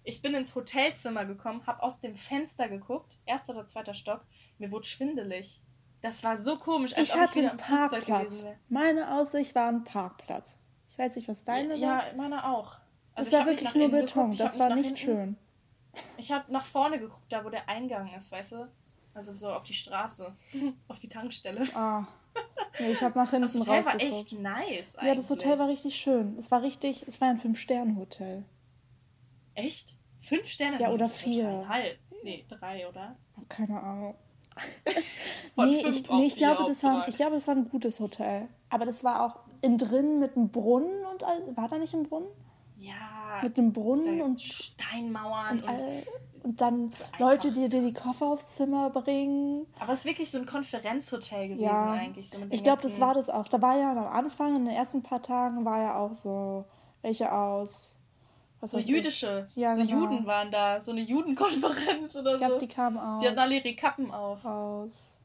Ich bin ins Hotelzimmer gekommen, habe aus dem Fenster geguckt, erster oder zweiter Stock. Mir wurde schwindelig. Das war so komisch, ich hatte ich einen Parkplatz. Meine Aussicht war ein Parkplatz. Ich weiß nicht, was deine ja, war. Ja, meine auch. Also das war wirklich nur Beton, das war nicht schön. Ich habe nach vorne geguckt, da wo der Eingang ist, weißt du? Also so auf die Straße, auf die Tankstelle. Ah. Nee, ich habe nach hinten Das Hotel war echt nice Ja, das Hotel war richtig schön. Es war richtig, es war ein Fünf-Sterne-Hotel. Echt? Fünf Sterne? Ja, oder vier. Dreieinhalb. Nee, drei, oder? Keine Ahnung. Von nee, ich, nee, ich, glaube, das war, ich glaube, das war ein gutes Hotel. Aber das war auch innen drin mit einem Brunnen und all. War da nicht ein Brunnen? Ja. Mit einem Brunnen und, Steinmauern und, und, all, und dann Leute, die dir die. Koffer aufs Zimmer bringen. Aber es ist wirklich so ein Konferenzhotel gewesen Ja, eigentlich. So ich glaube, das war das auch. Da war ja am Anfang, in den ersten paar Tagen, war ja auch so welche aus. Was So jüdische. Ja, so genau. Juden waren da. So eine Judenkonferenz oder Ich glaube, so. die kamen auch Die hatten alle ihre Kappen auf. aus.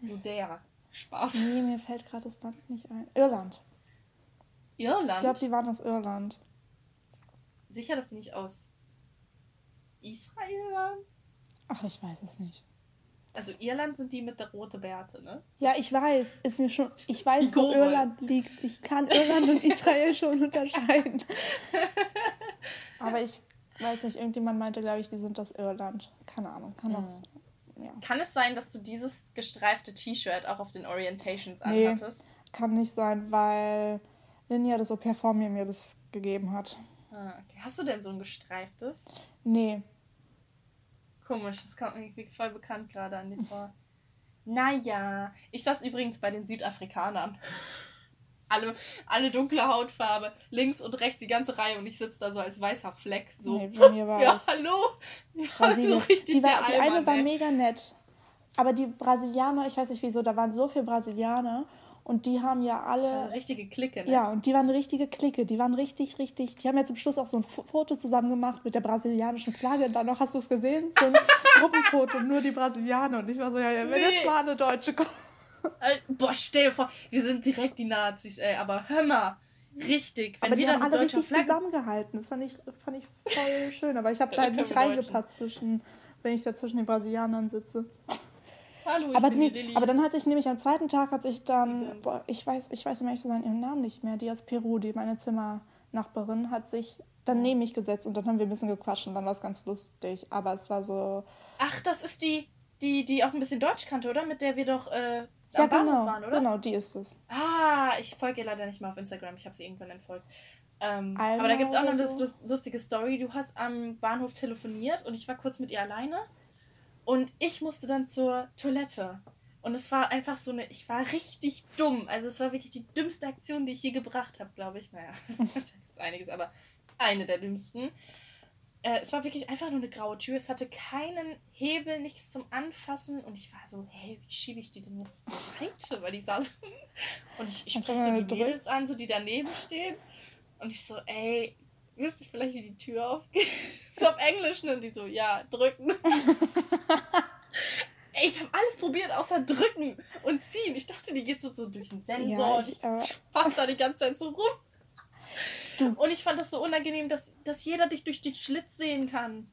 Judäa. Spaß. Nee, mir fällt gerade das Land nicht ein. Irland. Irland? Ich glaube, die waren aus Irland. Sicher, dass die nicht aus Israel waren? Ach, ich weiß es nicht. Also Irland sind die mit der rote Bärte, ne? Ja, ich weiß. Ist mir schon. Ich weiß, wo. Irland liegt. Ich kann Irland und Israel schon unterscheiden. Aber ich weiß nicht, irgendjemand meinte, glaube ich, die sind aus Irland. Keine Ahnung. Kann das. Ja. Kann es sein, dass du dieses gestreifte T-Shirt auch auf den Orientations Nee. anhattest? Kann nicht sein, weil Linja das Au-pair vor mir mir das gegeben hat. Ah, okay. Hast du denn so ein gestreiftes? Nee. Komisch, das kommt mir voll bekannt gerade an dir vor. Naja, ich saß übrigens bei den Südafrikanern. Alle, alle dunkle Hautfarbe, links und rechts die ganze Reihe und ich sitze da so als weißer Fleck. So. Nee, bei mir war ja, es hallo? War so richtig die, war, der die eine war ey. mega nett. Aber die Brasilianer, ich weiß nicht wieso, da waren so viele Brasilianer und die haben ja Das war alle. eine richtige Clique, ne? Ja, und die waren eine richtige Clique. Die waren richtig, richtig. Die haben ja zum Schluss auch so ein Foto zusammen gemacht mit der brasilianischen Flagge. Dann noch, hast du es gesehen? So ein Gruppenfoto, nur die Brasilianer. Und ich war so, ja, ja wenn Nee. jetzt mal eine Deutsche kommt. Äh, Boah, stell dir vor, wir sind direkt die Nazis, ey, aber hör mal. Richtig, wenn Aber haben eine alle richtig Flagge. zusammengehalten. Das fand ich, fand ich voll schön. Aber ich habe da halt nicht wir reingepasst zwischen, wenn ich da zwischen den Brasilianern sitze. Hallo, ich aber, bin nee, die Lilly. aber dann hatte ich nämlich am zweiten Tag, hat sich Die dann, boah, ich weiß, ich weiß ehrlich zu sein, ihren Namen nicht mehr, die aus Peru, die meine Zimmernachbarin, hat sich dann neben mich gesetzt und dann haben wir ein bisschen gequatscht und dann war es ganz lustig. Aber es war so, Ach, das ist die, die, die auch ein bisschen Deutsch kannte, oder? Mit der wir doch äh, am ja Bahnhof genau, waren, oder? genau, die ist es. Ah, ich folge ihr leider nicht mal auf Instagram. Ich habe sie irgendwann entfolgt. Ähm, aber da gibt es auch noch eine so? lus- lustige Story. Du hast am Bahnhof telefoniert und ich war kurz mit ihr alleine. Und ich musste dann zur Toilette. Und es war einfach so eine, ich war richtig dumm. Also es war wirklich die dümmste Aktion, die ich je gebracht habe, glaube ich. Naja, da gibt's einiges, aber eine der dümmsten. Äh, es war wirklich einfach nur eine graue Tür. Es hatte keinen Hebel, nichts zum Anfassen. Und ich war so, hey, wie schiebe ich die denn jetzt zur Seite? Weil die saß. Und ich, ich spreche so die drück- Mädels an, so die daneben stehen. Und ich so, ey, wisst ihr vielleicht, wie die Tür aufgeht? so auf Englisch, ne? Und die so, ja, drücken. Ey, ich habe alles probiert, außer drücken und ziehen. Ich dachte, die geht so, so durch den Sensor Ja, und ich, ich, ich fasse da die ganze Zeit so rum. Du- Und ich fand das so unangenehm, dass, dass jeder dich durch den Schlitz sehen kann.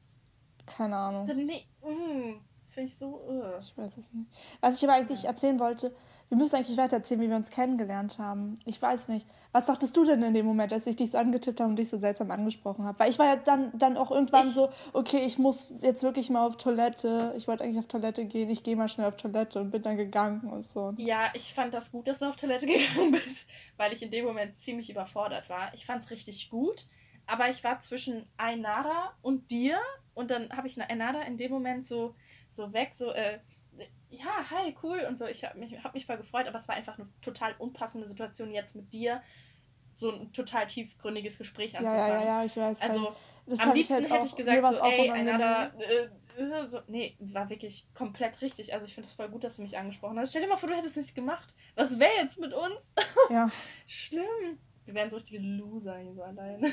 Keine Ahnung. Nee, mm, finde ich so. Uh. Ich weiß es nicht. Was ich aber eigentlich erzählen wollte, wir müssen eigentlich weiter erzählen, wie wir uns kennengelernt haben. Ich weiß nicht. Was dachtest du denn in dem Moment, als ich dich so angetippt habe und dich so seltsam angesprochen habe? Weil ich war ja dann, dann auch irgendwann Ich- so, okay, ich muss jetzt wirklich mal auf Toilette. Ich wollte eigentlich auf Toilette gehen. Ich gehe mal schnell auf Toilette und bin dann gegangen und so. Ja, ich fand das gut, dass du auf Toilette gegangen bist, weil ich in dem Moment ziemlich überfordert war. Ich fand es richtig gut, aber ich war zwischen Ainara und dir und dann habe ich Ainara in dem Moment so, so weg, so, äh, ja, hi, cool und so. Ich habe mich, hab mich voll gefreut, aber es war einfach eine total unpassende Situation, jetzt mit dir so ein total tiefgründiges Gespräch anzufangen. ja, ja, ja, ich weiß. Also, das am liebsten halt hätte ich gesagt, so, ey. Ainara, äh, äh, so, nee, war wirklich komplett richtig. Also ich finde es voll gut, dass du mich angesprochen hast. Stell dir mal vor, du hättest es nicht gemacht. Was wäre jetzt mit uns? Ja. Schlimm. Wir wären so richtige Loser hier so alleine.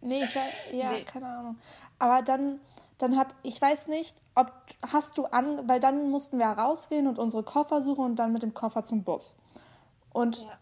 Nee, ich weiß, ja, Nee. keine Ahnung. Aber dann, dann hab, ich weiß nicht, ob, hast du an, weil dann mussten wir rausgehen und unsere Koffer suchen und dann mit dem Koffer zum Bus. Und Ja.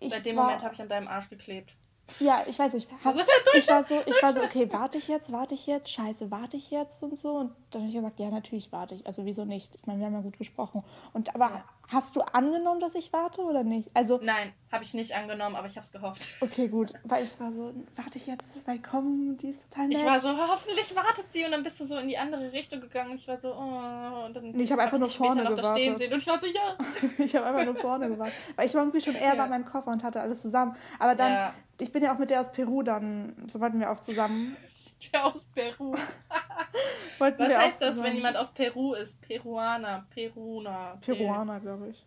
ich Seit dem war, Moment habe ich an deinem Arsch geklebt. ja, ich weiß nicht, hab, ich war so, ich war so, okay, warte ich jetzt, warte ich jetzt, scheiße, warte ich jetzt und so. Und dann habe ich gesagt, ja, natürlich warte ich, also wieso nicht? Ich meine, wir haben ja gut gesprochen. Und aber Ja. Hast du angenommen, dass ich warte oder nicht? Also Nein, habe ich nicht angenommen, aber ich habe es gehofft. Okay, gut. Weil ich war so, warte ich jetzt, weil komm, die ist total nett. Ich war so, hoffentlich wartet sie und dann bist du so in die andere Richtung gegangen und ich war so, oh. Und dann Nee, ich habe einfach hab nur vorne noch da stehen gewartet. sehen und ich war so, ja. ich habe einfach nur vorne gewartet. Weil ich war irgendwie schon eher Ja. bei meinem Koffer und hatte alles zusammen. Aber dann, Ja. ich bin ja auch mit der aus Peru dann, so wollten wir auch zusammen. Der aus Peru. Was heißt das, wenn jemand aus Peru ist? Peruaner, Peruna. Peruaner, glaube ich.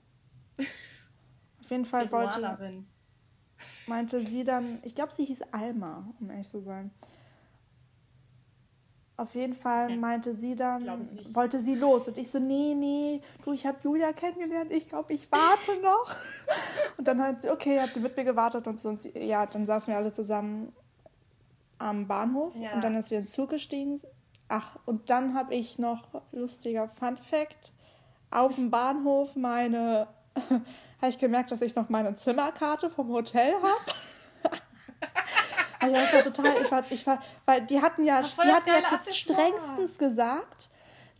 Auf jeden Fall wollte, meinte sie dann, ich glaube, sie hieß Alma, um ehrlich zu sein. Auf jeden Fall meinte sie dann, wollte sie los. Und ich so, nee, nee, du, ich habe Julia kennengelernt, ich glaube, ich warte noch. und dann hat sie, okay, hat sie mit mir gewartet und so. Und sie, ja, dann saßen wir alle zusammen am Bahnhof. Ja. Und dann ist wir in den Zug gestiegen. Ach, und dann habe ich noch, lustiger Fun Fact, auf dem Bahnhof meine, habe ich gemerkt, dass ich noch meine Zimmerkarte vom Hotel habe. Also das war total, ich war, ich war, weil die hatten ja, die hatten ja strengstens gesagt,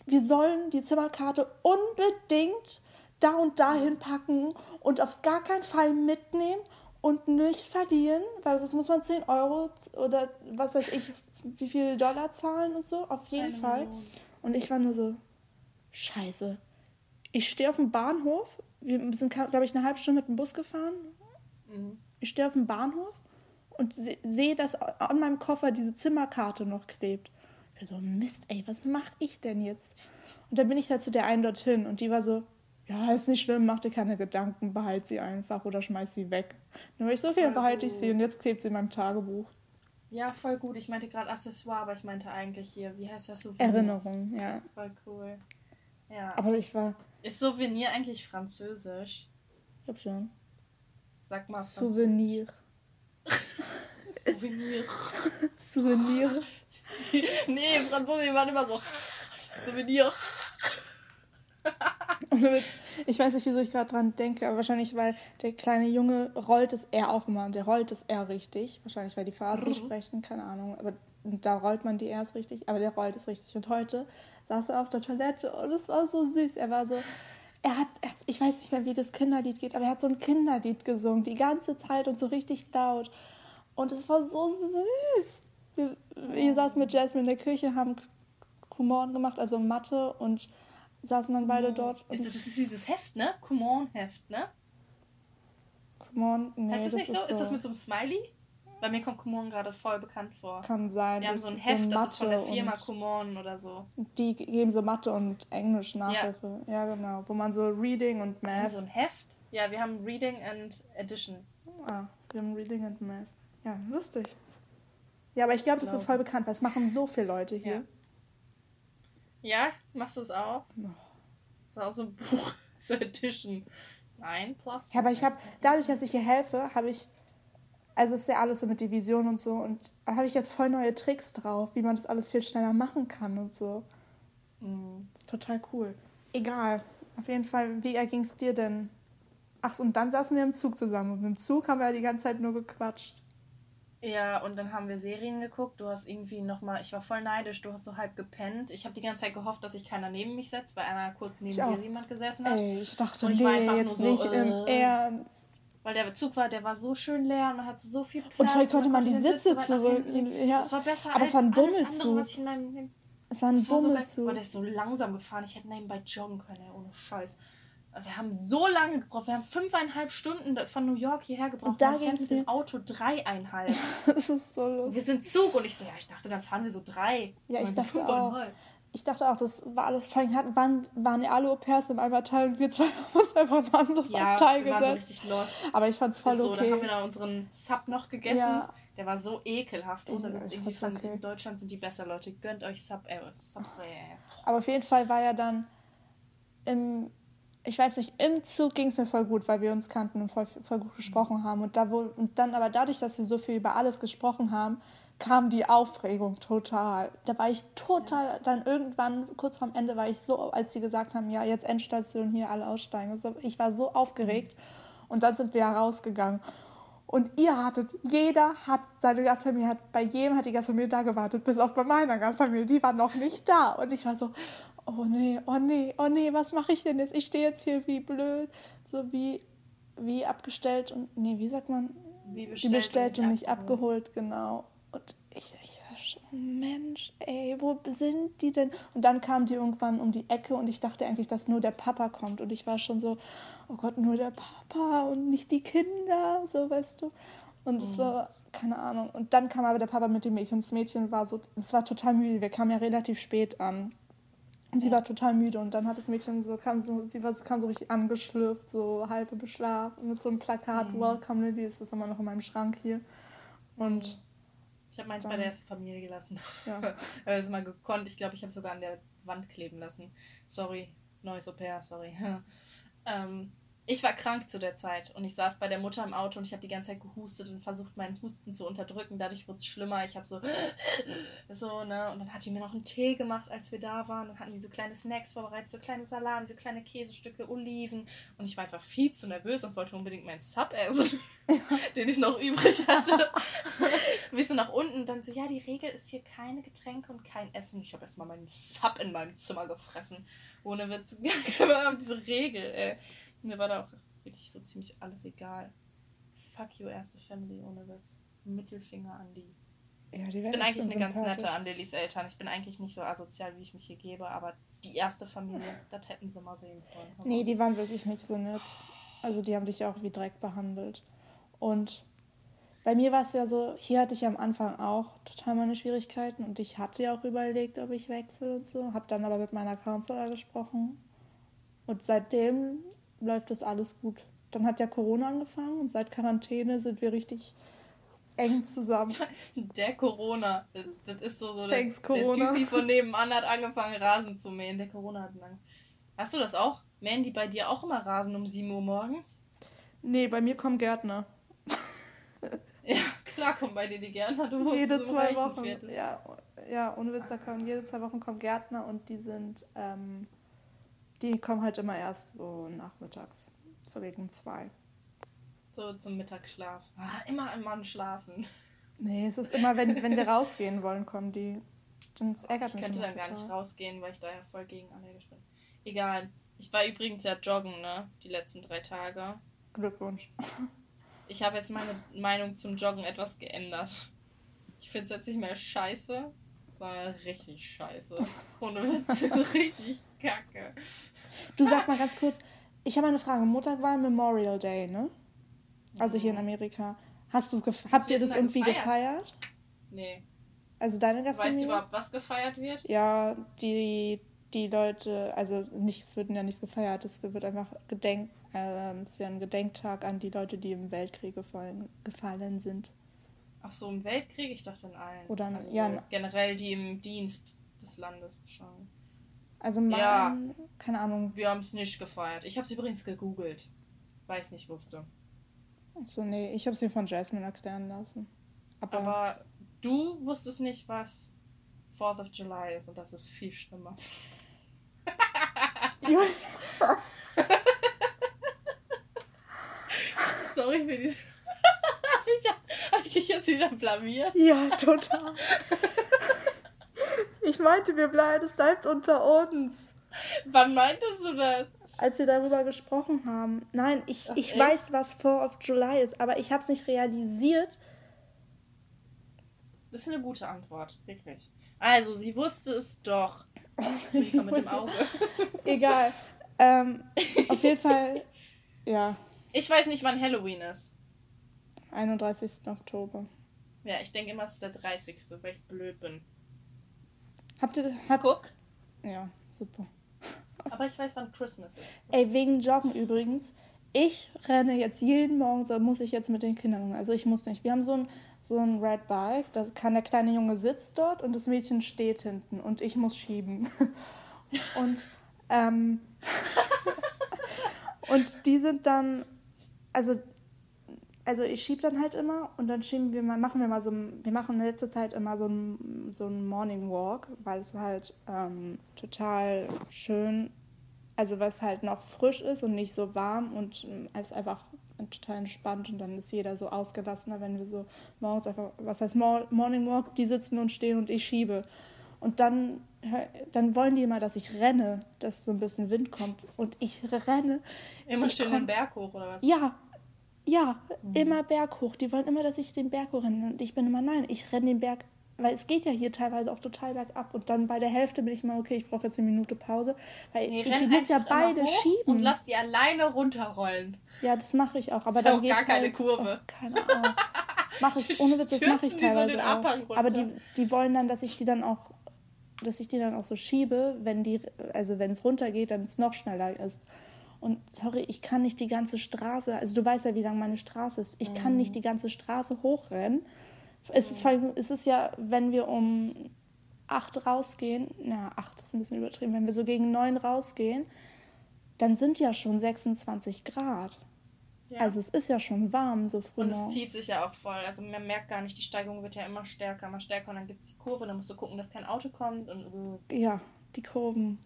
wir sollen die Zimmerkarte unbedingt da und dahin packen und auf gar keinen Fall mitnehmen und nicht verlieren, weil sonst muss man 10 Euro oder was weiß ich, wie viel Dollar zahlen und so, auf jeden Eine Fall. Million. Und ich war nur so, scheiße. Ich stehe auf dem Bahnhof, wir sind, glaube ich, eine halbe Stunde mit dem Bus gefahren. Mhm. Ich stehe auf dem Bahnhof und se- sehe, dass an meinem Koffer diese Zimmerkarte noch klebt. Ich bin so, Mist, ey, was mache ich denn jetzt? Und dann bin ich halt zu der einen dorthin und die war so, ja, ist nicht schlimm, mach dir keine Gedanken, behalt sie einfach oder schmeiß sie weg. Dann war ich so, okay, Voll behalte ich sie und jetzt klebt sie in meinem Tagebuch. Ja, voll gut. Ich meinte gerade Accessoire, aber ich meinte eigentlich hier, wie heißt das Souvenir? Erinnerung, ja. Voll cool. Ja. Aber ich war, Ist Souvenir eigentlich französisch? ich glaub schon, Sag mal Souvenir. Souvenir. Souvenir. nee, Franzosen waren immer so. Souvenir. Und damit- Ich weiß nicht, wieso ich gerade dran denke, aber wahrscheinlich, weil der kleine Junge rollt es R auch immer. Der rollt es R richtig. Wahrscheinlich, weil die Farsi Mhm. sprechen, keine Ahnung. Aber da rollt man die Rs richtig, aber der rollt es richtig. Und heute saß er auf der Toilette und es war so süß. Er war so, er hat, er hat, ich weiß nicht mehr, wie das Kinderlied geht, aber er hat so ein Kinderlied gesungen, die ganze Zeit und so richtig laut. Und es war so süß. Wir, wir saßen mit Jasmine in der Küche, haben Kumon gemacht, also Mathe und saßen dann beide dort. Ist das, das ist dieses Heft, ne? Kumon-Heft, ne? Kumon, nee, heißt das das nicht so? Ist das mit so einem Smiley? Bei mir kommt Kumon gerade voll bekannt vor. Kann sein. Wir haben so ein ist Heft, das ist von der Firma Kumon oder so. Die geben so Mathe und Englisch Nachhilfe. Ja. genau. Wo man so Reading und Wir haben Math. so ein Heft. Ja, wir haben Reading and Edition. Ah, wir haben Reading and Math. Ja, lustig. Ja, aber ich glaube, das ist voll bekannt, weil es machen so viele Leute hier. Ja, machst du es auch? Oh. Das ist auch so ein Buch. So Edition. Nein, plus. Ja, aber ich habe, dadurch, dass ich hier helfe, habe ich, also es ist ja alles so mit Division und so, und da habe ich jetzt voll neue Tricks drauf, wie man das alles viel schneller machen kann und so. Mhm. Total cool. Egal. Auf jeden Fall, wie erging es dir denn? Ach, und dann saßen wir im Zug zusammen. Und im Zug haben wir ja die ganze Zeit nur gequatscht. Ja, und dann haben wir Serien geguckt. Du hast irgendwie nochmal, ich war voll neidisch, du hast so halb gepennt. Ich habe die ganze Zeit gehofft, dass sich keiner neben mich setzt, weil einmal kurz neben dir jemand gesessen hat. Ey, ich dachte, Und ich nee, war einfach jetzt nur nicht so, im äh, Ernst. Weil der Zug war, der war so schön leer und man hatte so viel Platz. Und vielleicht konnte man die Sitze zurück. Ja. Das war besser Aber es war ein Bummelzug. andere, was ich in meinem... Es war ein war so. Bummelzug. Boah, der ist so langsam gefahren. Ich hätte nebenbei joggen können, ohne Scheiß. Wir haben so lange gebraucht. Wir haben fünfeinhalb Stunden von New York hierher gebraucht. Und da fährt ging's mit dem Auto dreieinhalb. das ist so lustig. wir sind Zug und ich so, ja, ich dachte, dann fahren wir so drei. Ja, ich dachte wir auch. fünfeinhalb. Ich dachte auch, das war alles, vor allem waren, waren ja alle Au-pairs im Abteil und wir zwei haben uns einfach in ein anderes Ja, Abteil wir waren so gesetzt. richtig lost. Aber ich fand's voll Ist so, okay. dann haben wir da unseren Sub noch gegessen. Ja. Der war so ekelhaft. Ohne Ja, Witz. ich Irgendwie von okay. in Deutschland sind die besser, Leute. Gönnt euch Sub, äh, Subway. ey. Aber auf jeden Fall war ja dann im, ich weiß nicht, im Zug ging es mir voll gut, weil wir uns kannten und voll, voll gut gesprochen haben. Und, da wo, und dann aber dadurch, dass wir so viel über alles gesprochen haben, kam die Aufregung total. Da war ich total, dann irgendwann, kurz vorm Ende, war ich so, als sie gesagt haben, ja, jetzt Endstation hier, alle aussteigen. So, ich war so aufgeregt. Und dann sind wir ja rausgegangen. Und ihr hattet, jeder hat, seine Gastfamilie hat, bei jedem hat die Gastfamilie da gewartet, bis auf bei meiner Gastfamilie, die war noch nicht da. Und ich war so, oh nee, oh nee, oh nee, was mache ich denn jetzt? Ich stehe jetzt hier wie blöd, so wie, wie abgestellt und, nee, wie sagt man? Wie bestellt, wie bestellt und nicht abgeholt. abgeholt, genau. Und ich, ich Mensch, ey, wo sind die denn? Und dann kam die irgendwann um die Ecke und ich dachte eigentlich, dass nur der Papa kommt. Und ich war schon so, oh Gott, nur der Papa und nicht die Kinder, so weißt du. Und es mhm. war, keine Ahnung. Und dann kam aber der Papa mit dem Mädchen. Und das Mädchen war so, es war total müde. Wir kamen ja relativ spät an. Sie war total müde und dann hat das Mädchen so, kam so, sie war, kam so richtig angeschlürft, so halbe beschlafen, mit so einem Plakat, mhm. Welcome Lily, ist das immer noch in meinem Schrank hier. Und. Ich habe meins bei der ersten Familie gelassen. Ja. es mal gekonnt. Ich glaube, ich habe sogar an der Wand kleben lassen. Sorry, neues Au pair, sorry. ähm, ich war krank zu der Zeit und ich saß bei der Mutter im Auto und ich habe die ganze Zeit gehustet und versucht, meinen Husten zu unterdrücken. Dadurch wurde es schlimmer. Ich habe so, so, ne? Und dann hat die mir noch einen Tee gemacht, als wir da waren. Und hatten die so kleine Snacks vorbereitet, so kleine Salami, so kleine Käsestücke, Oliven. Und ich war einfach viel zu nervös und wollte unbedingt meinen Sub essen, den ich noch übrig hatte. Wie so nach unten. Dann so, ja, die Regel ist hier keine Getränke und kein Essen. Ich habe erstmal meinen Sub in meinem Zimmer gefressen. Ohne Witz. diese Regel, ey. Mir war da auch wirklich so ziemlich alles egal. Fuck you, erste Family, ohne Witz. Mittelfinger an die. Ja, die ich bin eigentlich eine ganz nette an Lillys Eltern. Ich bin eigentlich nicht so asozial, wie ich mich hier gebe, aber die erste Familie, das hätten sie mal sehen sollen. Nee, die waren wirklich nicht so nett. Also die haben dich auch wie Dreck behandelt. Und bei mir war es ja so, hier hatte ich am Anfang auch total meine Schwierigkeiten und ich hatte ja auch überlegt, ob ich wechsle und so. Hab dann aber mit meiner Counselor gesprochen. Und seitdem läuft das alles gut. Dann hat ja Corona angefangen und seit Quarantäne sind wir richtig eng zusammen. Der Corona, das ist so, so der, Thanks, der Typi von nebenan hat angefangen Rasen zu mähen. Der Corona hat lang. Hast du das auch? Mähen die bei dir auch immer Rasen um 7 Uhr morgens? Nee, bei mir kommen Gärtner. ja, klar kommen bei dir die Gärtner. Du jede zwei Wochen. Ja, ja, ohne Witz, da kommen jede zwei Wochen kommen Gärtner und die sind ähm, die kommen halt immer erst so nachmittags, so gegen zwei. So zum Mittagsschlaf. Ah, immer im Mann schlafen. Nee, es ist immer, wenn, wenn wir rausgehen wollen, kommen die. Das ärgert ich mich könnte dann gar nicht rausgehen, weil ich da ja voll gegen allergisch bin. Egal. Ich war übrigens ja joggen, ne? Die letzten drei Tage. Glückwunsch. Ich habe jetzt meine Meinung zum Joggen etwas geändert. Ich finde es jetzt nicht mehr scheiße, war richtig scheiße. Ohne Witz, richtig kacke. Du sag mal ganz kurz, ich habe eine Frage. Montag war Memorial Day, ne? Also hier in Amerika. Hast du's habt ihr das irgendwie gefeiert? gefeiert? Nee. Also deine Gastronomie? Weißt du überhaupt, was gefeiert wird? Ja, die, die Leute, also nicht, es wird ja nichts gefeiert, es wird einfach gedenkt, äh, es ist ja ein Gedenktag an die Leute, die im Weltkrieg gefallen, gefallen sind. Ach so, im Weltkrieg? Ich dachte in allen. Oder also ja, so generell die im Dienst des Landes schon. Also mein, ja, keine Ahnung. Wir haben es nicht gefeiert. Ich habe es übrigens gegoogelt, weil ich es nicht wusste. Achso, nee, ich habe es mir von Jasmine erklären lassen. Aber, Aber du wusstest nicht, was 4th of July ist und das ist viel schlimmer. Sorry für diese habe ich dich jetzt wieder blamiert? Ja, total. ich meinte, wir bleiben, es bleibt unter uns. Wann meintest du das? Als wir darüber gesprochen haben. Nein, ich, Ach, ich weiß, was 4 of July ist, aber ich habe es nicht realisiert. Das ist eine gute Antwort, wirklich. Also, sie wusste es doch. Zwinker mit dem Auge. Egal. Ähm, auf jeden Fall, ja. Ich weiß nicht, wann Halloween ist. 31. Oktober. Ja, ich denke immer, es ist der 30., weil ich blöd bin. Habt ihr. Hat, Guck. Ja, super. Aber ich weiß, wann Christmas ist. Ey, wegen Joggen übrigens. Ich renne jetzt jeden Morgen, so muss ich jetzt mit den Kindern. Also ich muss nicht. Wir haben so ein, so ein Red Bike, da kann der kleine Junge sitzt dort und das Mädchen steht hinten und ich muss schieben. und ähm, und die sind dann, also also ich schiebe dann halt immer und dann schieben wir mal, machen wir mal so, wir machen in letzter Zeit immer so einen so Morning Walk, weil es halt ähm, total schön, also weil es halt noch frisch ist und nicht so warm und ähm, es einfach total entspannt und dann ist jeder so ausgelassener, wenn wir so morgens einfach, was heißt Morning Walk, die sitzen und stehen und ich schiebe. Und dann, dann wollen die immer, dass ich renne, dass so ein bisschen Wind kommt. Und ich renne. Immer ich schön komm, den Berg hoch, oder was? Ja, ja, mhm. immer Berg hoch. Die wollen immer, dass ich den Berg hoch renne. Und ich bin immer, nein, ich renne den Berg weil es geht ja hier teilweise auch total bergab und dann bei der Hälfte bin ich mal, okay, ich brauche jetzt eine Minute Pause, weil nee, ich muss ja beide schieben. Und lass die alleine runterrollen. Ja, das mache ich auch, aber das dann ist auch gar keine halt, Kurve. Oh, keine Ahnung. Mache ich, ohne Witz, das mache ich teilweise so auch. Aber die, die wollen dann, dass ich die dann auch, dass ich die dann auch so schiebe, wenn die, also wenn es runtergeht, damit es noch schneller ist. Und sorry, ich kann nicht die ganze Straße, also du weißt ja, wie lang meine Straße ist. Ich mhm. kann nicht die ganze Straße hochrennen es ist, es ist ja, wenn wir um acht rausgehen, na, acht ist ein bisschen übertrieben, wenn wir so gegen neun rausgehen, dann sind ja schon 26 Grad. Ja. Also es ist ja schon warm so früh. Und es zieht sich ja auch voll. Also man merkt gar nicht, die Steigung wird ja immer stärker, immer stärker und dann gibt es die Kurve, dann musst du gucken, dass kein Auto kommt und. Uh. Ja, die Kurven.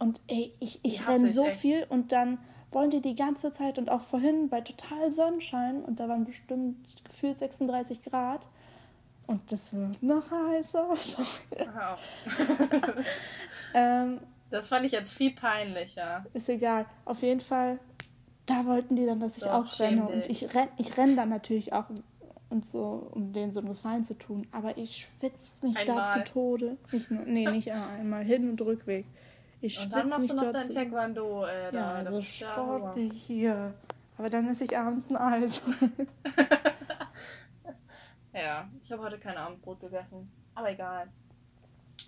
Und ey, ich, ich renne so echt. viel und dann wollen die die ganze Zeit und auch vorhin bei total Sonnenschein und da waren bestimmt gefühlt 36 Grad und das wird noch heißer. ähm, das fand ich jetzt viel peinlicher. Ist egal. Auf jeden Fall, da wollten die dann, dass ich Doch, auch renne. Und ich renne ich renn dann natürlich auch und so, um denen so einen Gefallen zu tun. Aber ich schwitze mich einmal. da zu Tode. Nicht nur, nee, nicht einmal, Hin- und Rückweg. Ich und dann machst du noch dein Taekwondo. Äh, da, ja, so sportlich hier. Aber dann esse ich abends ein Eis. ja, ich habe heute kein Abendbrot gegessen. Aber egal.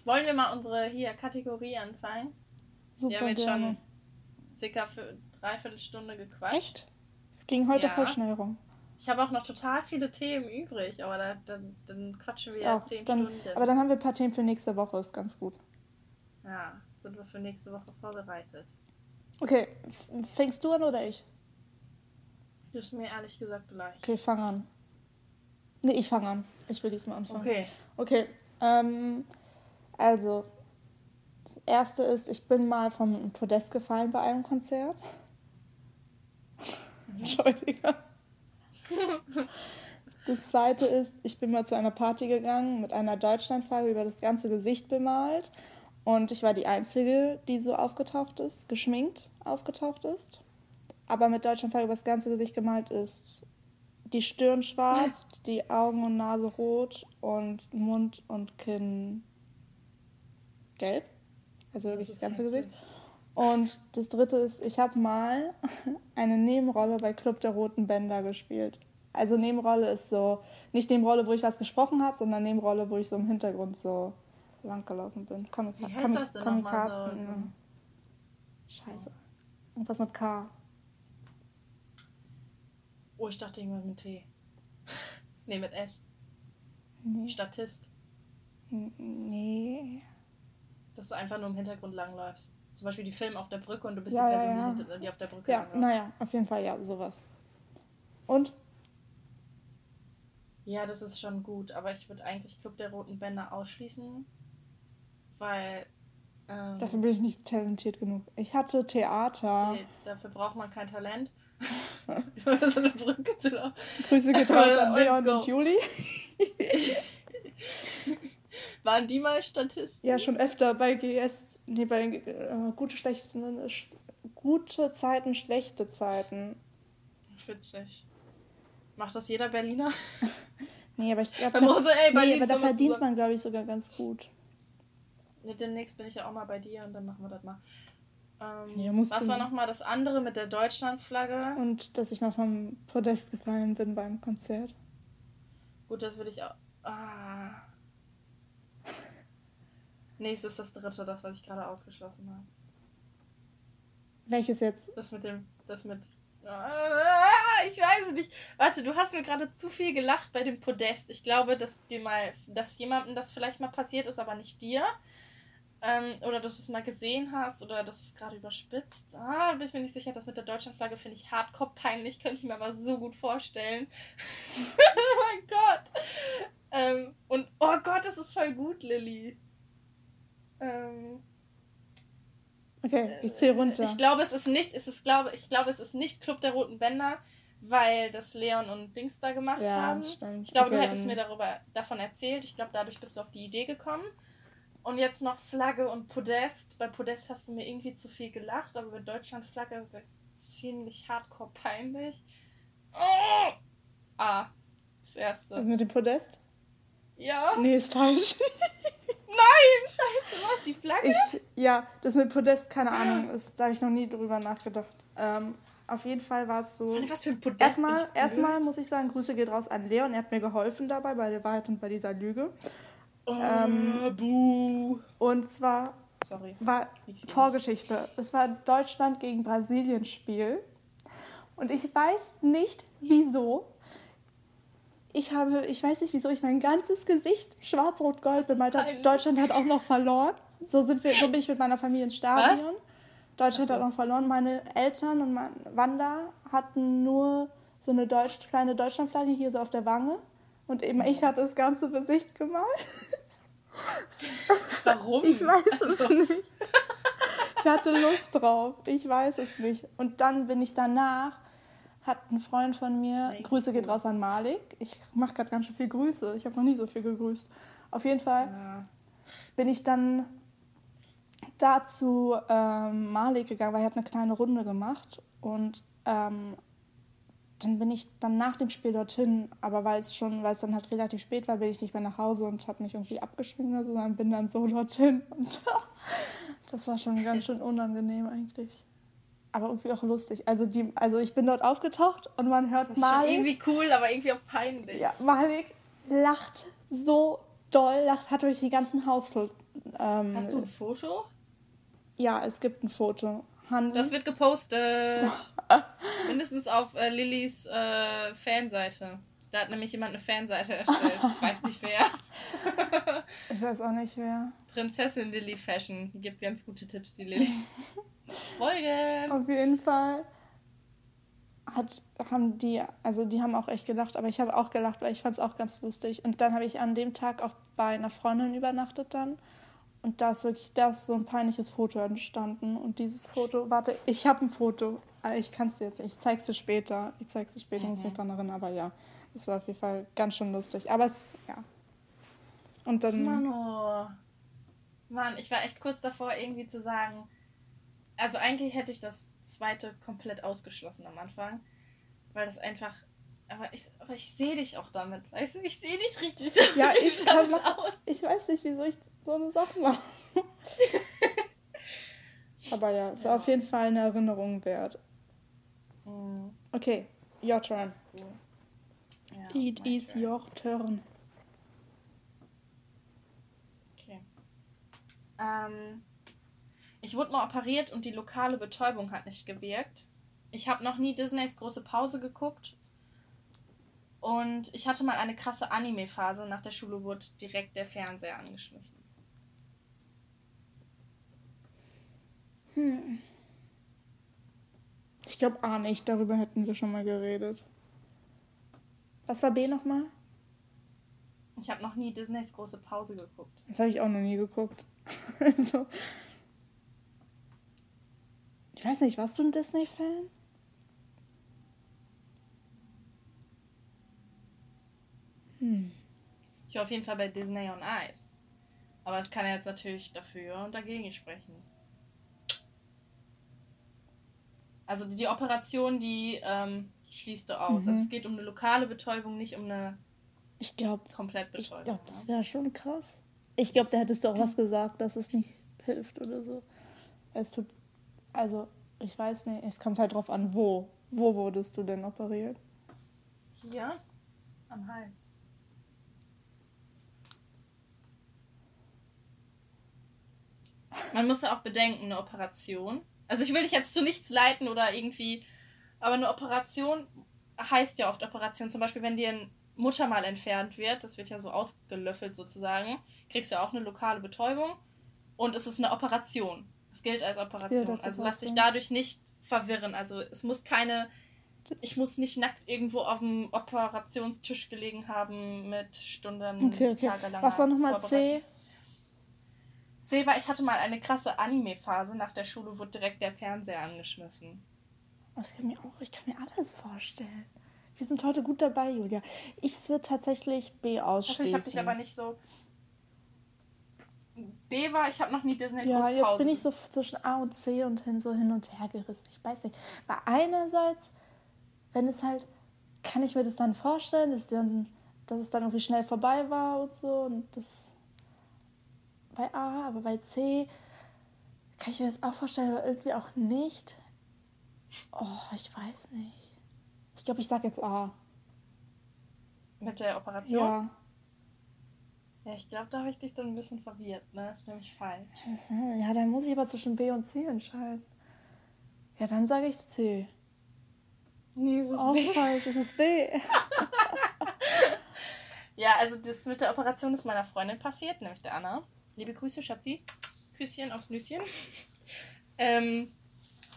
Wollen wir mal unsere hier Kategorie anfangen? Super, wir haben jetzt gerne. schon circa für dreiviertel Stunde gequatscht. Echt? Es ging heute ja. voll schnell rum. Ich habe auch noch total viele Themen übrig, aber da, dann, dann quatschen wir ja zehn dann, Stunden. Aber dann haben wir ein paar Themen für nächste Woche, ist ganz gut. Ja, sind wir für nächste Woche vorbereitet. Okay, fängst du an oder ich? Das ist mir ehrlich gesagt gleich. Okay, fang an. Nee, ich fange an. Ich will diesmal anfangen. Okay. Okay. Ähm, also, das erste ist, ich bin mal vom Podest gefallen bei einem Konzert. Mhm. Entschuldige. Das zweite ist, ich bin mal zu einer Party gegangen mit einer Deutschlandflagge über das ganze Gesicht bemalt. Und ich war die Einzige, die so aufgetaucht ist, geschminkt aufgetaucht ist. Aber mit Deutschlandflagge über das ganze Gesicht gemalt ist die Stirn schwarz, die Augen und Nase rot und Mund und Kinn gelb. Also wirklich das, das ganze Gesicht. Und das dritte ist, ich habe mal eine Nebenrolle bei Club der Roten Bänder gespielt. Also Nebenrolle ist so, nicht Nebenrolle, wo ich was gesprochen habe, sondern Nebenrolle, wo ich so im Hintergrund so langgelaufen bin. Comic Wie heißt Comic das denn nochmal so, so? Scheiße. Irgendwas mit K. Oh, ich dachte irgendwas mit T. nee, mit S. Nee. Statist. Nee. Dass du einfach nur im Hintergrund langläufst. Zum Beispiel die Film auf der Brücke und du bist ja, die Person, ja, ja. Die, hinter, die auf der Brücke Ja, naja, auf jeden Fall ja, sowas. Und? Ja, das ist schon gut, aber ich würde eigentlich Club der Roten Bänder ausschließen, weil. Ähm, dafür bin ich nicht talentiert genug. Ich hatte Theater. Nee, dafür braucht man kein Talent. Über so eine Brücke zu laufen. Grüße geht raus an Leon und, Juli. Waren die mal Statisten? Ja, schon öfter bei GS. Nee, bei äh, gute, schlechte, sch gute Zeiten, schlechte Zeiten. Witzig. Macht das jeder Berliner? nee, aber ich glaube, da, so, nee, aber da verdient man, glaube ich, sogar ganz gut. Demnächst bin ich ja auch mal bei dir und dann machen wir das mal. Ähm, ja, was war nochmal das andere mit der Deutschlandflagge? Und dass ich mal vom Podest gefallen bin beim Konzert. Gut, das würde ich auch. Ah. Nächstes ist das dritte, das, was ich gerade ausgeschlossen habe. Welches jetzt? Das mit dem. Das mit. Ah, ich weiß es nicht. Warte, du hast mir gerade zu viel gelacht bei dem Podest. Ich glaube, dass dir mal, dass jemandem das vielleicht mal passiert ist, aber nicht dir. Ähm, oder dass du es mal gesehen hast oder dass es gerade überspitzt. Ah, bin ich mir nicht sicher. Das mit der Deutschlandflagge finde ich hardcore peinlich. Könnte ich mir aber so gut vorstellen. oh mein Gott. Ähm, und oh Gott, das ist voll gut, Lilly. Ähm, okay, ich zähle runter. Ich glaube, es ist nicht, es ist, glaube, ich glaube, es ist nicht Club der Roten Bänder, weil das Leon und Dings da gemacht ja, haben. Stimmt. Ich glaube, okay, du hättest mir darüber davon erzählt. Ich glaube, dadurch bist du auf die Idee gekommen. Und jetzt noch Flagge und Podest. Bei Podest hast du mir irgendwie zu viel gelacht, aber bei Deutschland Flagge ist ziemlich hardcore peinlich. Oh! Ah, das erste. Also mit dem Podest? Ja. Nee, ist falsch. Nein, scheiße, was? Die Flagge? Ich, ja, das mit Podest, keine Ahnung, ist, da habe ich noch nie drüber nachgedacht. Ähm, auf jeden Fall war es so. Was für ein Podest? Erstmal, erstmal muss ich sagen, Grüße geht raus an Leon. Er hat mir geholfen dabei bei der Wahrheit und bei dieser Lüge. Oh, Ähm, buh. Und zwar Sorry. war Vorgeschichte. Es war Deutschland gegen Brasilien Spiel. Und ich weiß nicht wieso. Ich habe, ich weiß nicht wieso, ich mein ganzes Gesicht schwarz-rot-gold bemalt habe. Deutschland hat auch noch verloren. So sind wir, so bin ich mit meiner Familie ins Stadion. Deutschland Ach hat so. noch verloren. Meine Eltern und mein Wanda hatten nur so eine Deutsch, kleine Deutschlandflagge hier so auf der Wange. Und eben ich hatte das ganze Gesicht gemalt. Warum? Ich weiß Also, es nicht. Ich hatte Lust drauf. Ich weiß es nicht. Und dann bin ich danach, hat ein Freund von mir, Mega Grüße geht raus an Malik. Ich mache gerade ganz schön viel Grüße. Ich habe noch nie so viel gegrüßt. Auf jeden Fall Ja. bin ich dann dazu ähm, Malik gegangen, weil er hat eine kleine Runde gemacht. Und ähm, dann bin ich dann nach dem Spiel dorthin, aber weil es schon, weil es dann halt relativ spät war, bin ich nicht mehr nach Hause und habe mich irgendwie abgeschminkt oder so, sondern bin dann so dorthin. Und das war schon ganz schön unangenehm eigentlich. Aber irgendwie auch lustig. Also, die, also ich bin dort aufgetaucht und man hört Das ist schon Malik. irgendwie cool, aber irgendwie auch peinlich. Ja, Malik lacht so doll, lacht, hat durch die ganzen Hausflur. Ähm, Hast du ein Foto? Ja, es gibt ein Foto. Han Das wird gepostet. Mindestens auf äh, Lillys äh, Fanseite. Da hat nämlich jemand eine Fanseite erstellt. Ich weiß nicht wer. ich weiß auch nicht wer. Prinzessin Lilly Fashion. Die gibt ganz gute Tipps, die Lilly. Folgen! Auf jeden Fall hat, haben die, also die haben auch echt gelacht, aber ich habe auch gelacht, weil ich fand es auch ganz lustig. Und dann habe ich an dem Tag auch bei einer Freundin übernachtet dann. Und da ist wirklich, da ist so ein peinliches Foto entstanden. Und dieses Foto, warte, ich habe ein Foto. Aber Ich kann es dir jetzt, ich zeig's dir später. Ich zeig's dir später, muss mich dran erinnern, aber ja. Es war auf jeden Fall ganz schön lustig. Aber es, ja. Und dann. Mano. Mann, ich war echt kurz davor, irgendwie zu sagen. Also eigentlich hätte ich das zweite komplett ausgeschlossen am Anfang. Weil das einfach. Aber ich, aber ich sehe dich auch damit. Weißt du, ich sehe dich richtig damit Ja, ich kann aus. Ich weiß nicht, wieso ich so eine Sache mache. Aber ja, es war Ja. auf jeden Fall eine Erinnerung wert. Hm, Okay, your turn. cool. Ja, It is turn. your turn. Okay. Ähm, ich wurde mal operiert und die lokale Betäubung hat nicht gewirkt. Ich habe noch nie Disneys große Pause geguckt. Und ich hatte mal eine krasse Anime-Phase. Nach der Schule wurde direkt der Fernseher angeschmissen. Hm. Ich glaube A nicht, darüber hätten wir schon mal geredet. Was war B nochmal? Ich habe noch nie Disneys große Pause geguckt. Das habe ich auch noch nie geguckt. also, ich weiß nicht, warst du ein Disney-Fan? Hm. Ich war auf jeden Fall bei Disney on Ice. Aber es kann jetzt natürlich dafür und dagegen sprechen. Also die Operation, die ähm, schließt du aus. Mhm. Also es geht um eine lokale Betäubung, nicht um eine Ich glaube, ich Komplettbetäubung. glaube, das ne? wäre schon krass. Ich glaube, da hättest du auch was gesagt, dass es nicht hilft oder so. Es tut, also, ich weiß nicht, es kommt halt drauf an, wo. Wo wurdest du denn operiert? Hier am Hals. Man muss ja auch bedenken, eine Operation. Also ich will dich jetzt zu nichts leiten oder irgendwie, aber eine Operation heißt ja oft Operation. Zum Beispiel, wenn dir ein Muttermal entfernt wird, das wird ja so ausgelöffelt sozusagen, kriegst du ja auch eine lokale Betäubung und es ist eine Operation. Es gilt als Operation. als also lass dich dadurch nicht verwirren. Also es muss keine, ich muss nicht nackt irgendwo auf dem Operationstisch gelegen haben mit Stunden, Okay, okay. tagelanger Was war nochmal. C? C war, ich hatte mal eine krasse Anime-Phase. Nach der Schule wurde direkt der Fernseher angeschmissen. Das kann mir auch, ich kann mir alles vorstellen. Wir sind heute gut dabei, Julia. Ich würde tatsächlich B ausschließen. ich habe dich aber nicht so. B war, ich habe noch nie Disneys Ja, große jetzt bin ich so zwischen A und C und hin, so hin und her gerissen. Ich weiß nicht. Weil einerseits, wenn es halt, kann ich mir das dann vorstellen, dass, dann, dass es dann irgendwie schnell vorbei war und so. Und das bei A, aber bei C kann ich mir das auch vorstellen, aber irgendwie auch nicht. Oh, ich weiß nicht. Ich glaube, ich sag jetzt A. Mit der Operation? Ja. Ja, ich glaube, da habe ich dich dann ein bisschen verwirrt, ne? Das ist nämlich falsch. Mhm, Ja, dann muss ich aber zwischen B und C entscheiden. Ja, dann sage ich C. Nee, es ist Oh, B. falsch, es ist B. Ja, also das mit der Operation ist meiner Freundin passiert, nämlich der Anna. Liebe Grüße, Schatzi. Küsschen aufs Nüsschen. Ähm,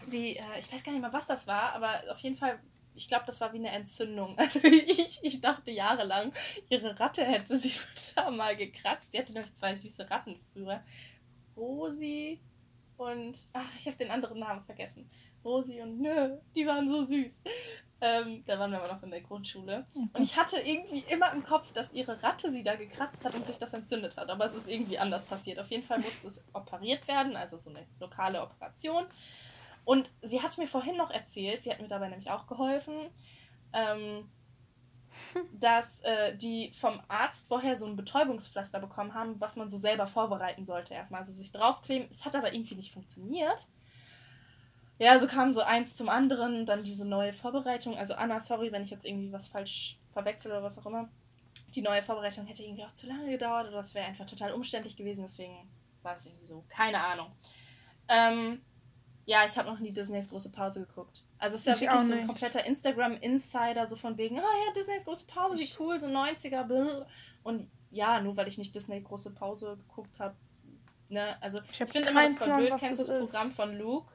sie, äh, ich weiß gar nicht mehr, was das war, aber auf jeden Fall, ich glaube, das war wie eine Entzündung. Also ich, ich dachte jahrelang, ihre Ratte hätte sie da mal gekratzt. Sie hatte nämlich zwei süße Ratten früher. Rosi und, ach, ich habe den anderen Namen vergessen. Rosi und Nö, die waren so süß. Ähm, da waren wir aber noch in der Grundschule. Und ich hatte irgendwie immer im Kopf, dass ihre Ratte sie da gekratzt hat und sich das entzündet hat. Aber es ist irgendwie anders passiert. Auf jeden Fall musste es operiert werden, also so eine lokale Operation. Und sie hat mir vorhin noch erzählt, sie hat mir dabei nämlich auch geholfen, ähm, dass äh, die vom Arzt vorher so ein Betäubungspflaster bekommen haben, was man so selber vorbereiten sollte erstmal. Also sich draufkleben. Es hat aber irgendwie nicht funktioniert. Ja, so kam so eins zum anderen, dann diese neue Vorbereitung. Also Anna, sorry, wenn ich jetzt irgendwie was falsch verwechsel oder was auch immer. Die neue Vorbereitung hätte irgendwie auch zu lange gedauert oder das wäre einfach total umständlich gewesen, deswegen war es irgendwie so. Keine Ahnung. Ähm, ja, ich habe noch nie Disneys große Pause geguckt. Also es ist ja Ich wirklich so ein kompletter Instagram-Insider, so von wegen, oh ja, Disneys große Pause, wie cool, so 90er, bläh. Und ja, nur weil ich nicht Disney große Pause geguckt habe, ne, also Ich ich, finde immer das voll blöd. Kennst du das das. Programm von Luke?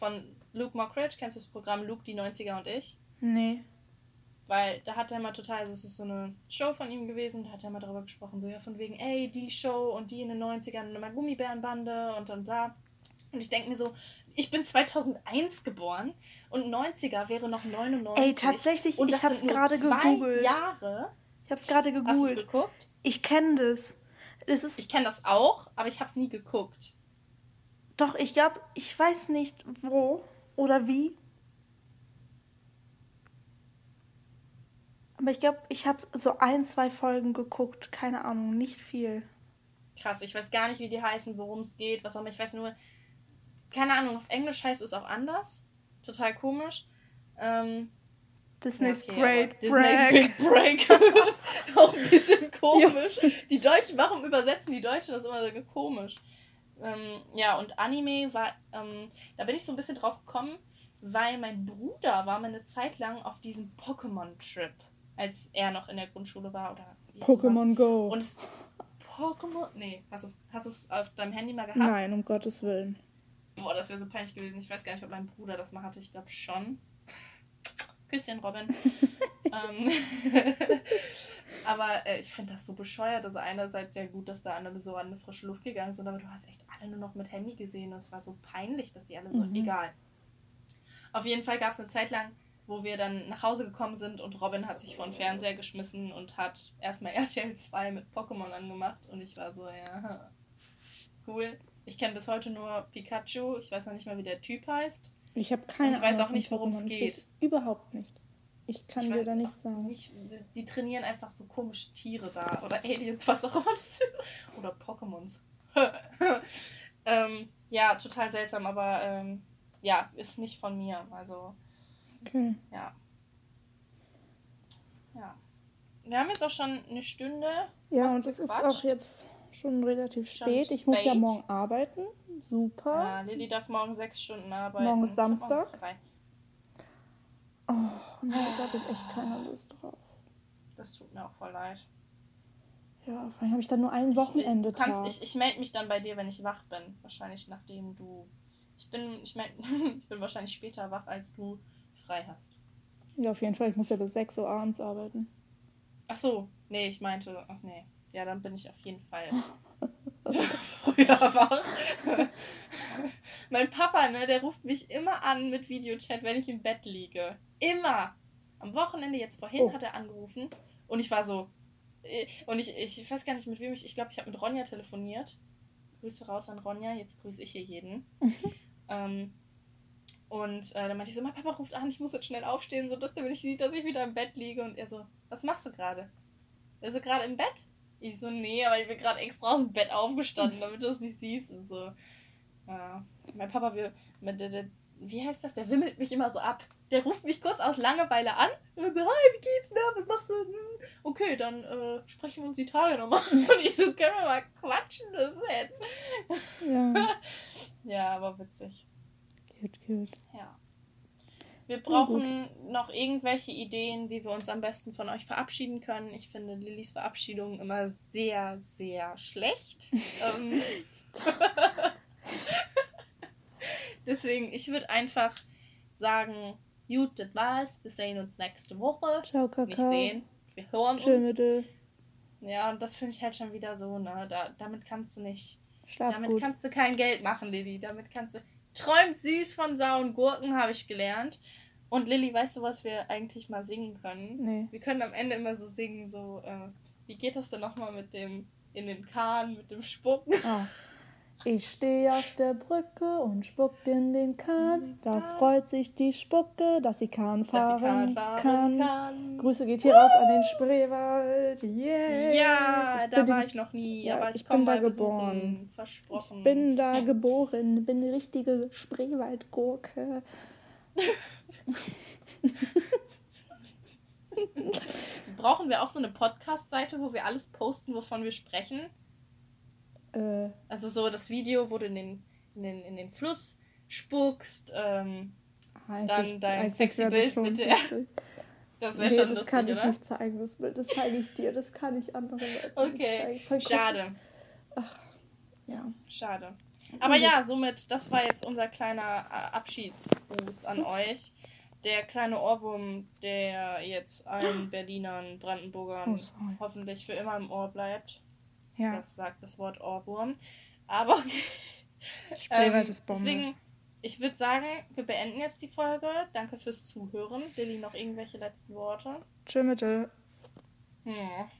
Von Luke Mockridge? Kennst du das Programm Luke, die 90er und ich? Nee. Weil da hat er mal total, also es ist so eine Show von ihm gewesen, da hat er mal darüber gesprochen, so ja von wegen, ey, die Show und die in den 90ern und immer Gummibärenbande und dann bla. Und ich denke mir so, ich bin 2001 geboren und 90er wäre noch 99. Ey, tatsächlich, und ich hab's gerade gegoogelt. Jahre. Ich habe es gerade Hast du gegoogelt. geguckt? Ich kenne das. Das ist Ich kenne das auch, aber ich habe es nie geguckt. Doch, ich glaube, ich weiß nicht wo oder wie. Aber ich glaube, ich habe so ein, zwei Folgen geguckt. Keine Ahnung, nicht viel. Krass, ich weiß gar nicht, wie die heißen, worum es geht, was auch immer. Ich weiß nur, keine Ahnung, auf Englisch heißt es auch anders. Total komisch. Ähm, Disney's okay, Great aber Disney's Break. Big Break. auch ein bisschen komisch. Die Deutschen, warum übersetzen die Deutschen das immer so komisch? Ähm, ja, und Anime war, ähm, da bin ich so ein bisschen drauf gekommen, weil mein Bruder war mal eine Zeit lang auf diesem Pokémon-Trip, als er noch in der Grundschule war. Oder? Pokémon Go. Und es, Pokémon. Nee, hast du es hast du es auf deinem Handy mal gehabt? Nein, um Gottes Willen. Boah, das wäre so peinlich gewesen. Ich weiß gar nicht, ob mein Bruder das mal hatte. Ich glaube schon. Küsschen, Robin. ähm, aber äh, ich finde das so bescheuert. Also einerseits ja gut, dass da alle so an eine frische Luft gegangen sind, aber du hast echt alle nur noch mit Handy gesehen. Es war so peinlich, dass sie alle so... Mhm. Egal. Auf jeden Fall gab es eine Zeit lang, wo wir dann nach Hause gekommen sind und Robin hat sich vor den Fernseher geschmissen und hat erstmal RTL 2 mit Pokémon angemacht und ich war so, ja, cool. Ich kenne bis heute nur Pikachu. Ich weiß noch nicht mal, wie der Typ heißt. Ich habe keine Und ich weiß Ahnung auch nicht, worum es geht. Überhaupt nicht. Ich kann Ich dir da nichts sagen. Nicht, die trainieren einfach so komische Tiere da. Oder Aliens, was auch immer das ist. Oder Pokémons. ähm, ja, total seltsam, aber ähm, ja, ist nicht von mir. Also, Okay. ja. Ja. Wir haben jetzt auch schon eine Stunde. Ja, und es ist auch jetzt schon relativ Schon spät. Ich muss ja spät. morgen arbeiten. Super. Ja, Lilly darf morgen sechs Stunden arbeiten. Morgen ist Samstag. Oh, nee, da habe ich echt keine Lust drauf. Das tut mir auch voll leid. Ja, allem habe ich dann nur ein Wochenende Ich, ich, kannst, ich, ich melde mich dann bei dir, wenn ich wach bin. Wahrscheinlich nachdem du. Ich bin, ich, meld, ich bin wahrscheinlich später wach, als du frei hast. Ja, auf jeden Fall. Ich muss ja bis 6 Uhr abends arbeiten. Ach so, nee, ich meinte, ach nee. Ja, dann bin ich auf jeden Fall früher wach. mein Papa, ne, der ruft mich immer an mit Videochat, wenn ich im Bett liege. Immer. Am Wochenende, jetzt vorhin, Oh. hat er angerufen und ich war so. äh, Und ich, ich weiß gar nicht, mit wem ich. Ich glaube, ich habe mit Ronja telefoniert. Grüße raus an Ronja, jetzt grüße ich hier jeden. Ähm, und äh, dann meinte ich so, mein Papa ruft an, ich muss jetzt schnell aufstehen, so dass der nicht sieht, dass ich wieder im Bett liege. Und er so, was machst du gerade? Ist er gerade im Bett? Ich so, nee, aber ich bin gerade extra aus dem Bett aufgestanden, damit du es nicht siehst und so. Ja. Mein Papa will, der, der, wie heißt das, der wimmelt mich immer so ab. Der ruft mich kurz aus Langeweile an und so, hi, wie geht's da? Was machst du? Hm. Okay, dann äh, sprechen wir uns die Tage nochmal. Und ich so, können wir mal quatschen, das jetzt. Ja. ja, aber witzig. Cute, cute. Ja. Wir brauchen noch irgendwelche Ideen, wie wir uns am besten von euch verabschieden können. Ich finde Lillys Verabschiedung immer sehr, sehr schlecht. ähm, Deswegen, ich würde einfach sagen, gut, das war's. Wir sehen uns nächste Woche. Ciao, Kakao. Nicht sehen. Wir hören Schön uns. mit Ja, und das finde ich halt schon wieder so, ne? Da, damit kannst du nicht. Schlaf damit gut. kannst du kein Geld machen, Lilly. Damit kannst du. Träumt süß von Sau und Gurken, habe ich gelernt. Und Lilly, weißt du, was wir eigentlich mal singen können? Nee. Wir können am Ende immer so singen, so, äh, wie geht das denn nochmal mit dem in den Kahn, mit dem Spucken? Ah. Ich stehe auf der Brücke und spuck in den Kahn. Da freut sich die Spucke, dass sie Kahn Dass fahren, sie Kahn fahren kann. kann. Grüße geht hier raus an den Spreewald. Yeah. Ja, Ich da bin war ich noch nie, Ja, aber ich ich komme bin da mal besuchen. geboren. Versprochen. Ich bin da geboren, bin eine richtige Spreewaldgurke. Brauchen wir auch so eine Podcast-Seite, wo wir alles posten, wovon wir sprechen? Äh, Also so das Video, wo du in den, in den, in den Fluss spuckst. Ähm, eigentlich- Dann dein eigentlich sexy Bild bitte. lustig. das wäre Nee, schon das lustig, kann ich oder? nicht zeigen, das Bild. Das zeige ich dir, das kann ich anderen Leuten Okay, schade. Ja. Schade. Aber ja, somit, das war jetzt unser kleiner äh, Abschiedsgruß an euch. Der kleine Ohrwurm, der jetzt allen Berlinern, Brandenburgern Oh, hoffentlich für immer im Ohr bleibt. Ja, Das sagt das Wort Ohrwurm. Aber okay. Spreewald Ähm, ist Bombe. Deswegen, ich würde sagen, wir beenden jetzt die Folge. Danke fürs Zuhören. Lilly, noch irgendwelche letzten Worte? Tschö, Mittel. Ja.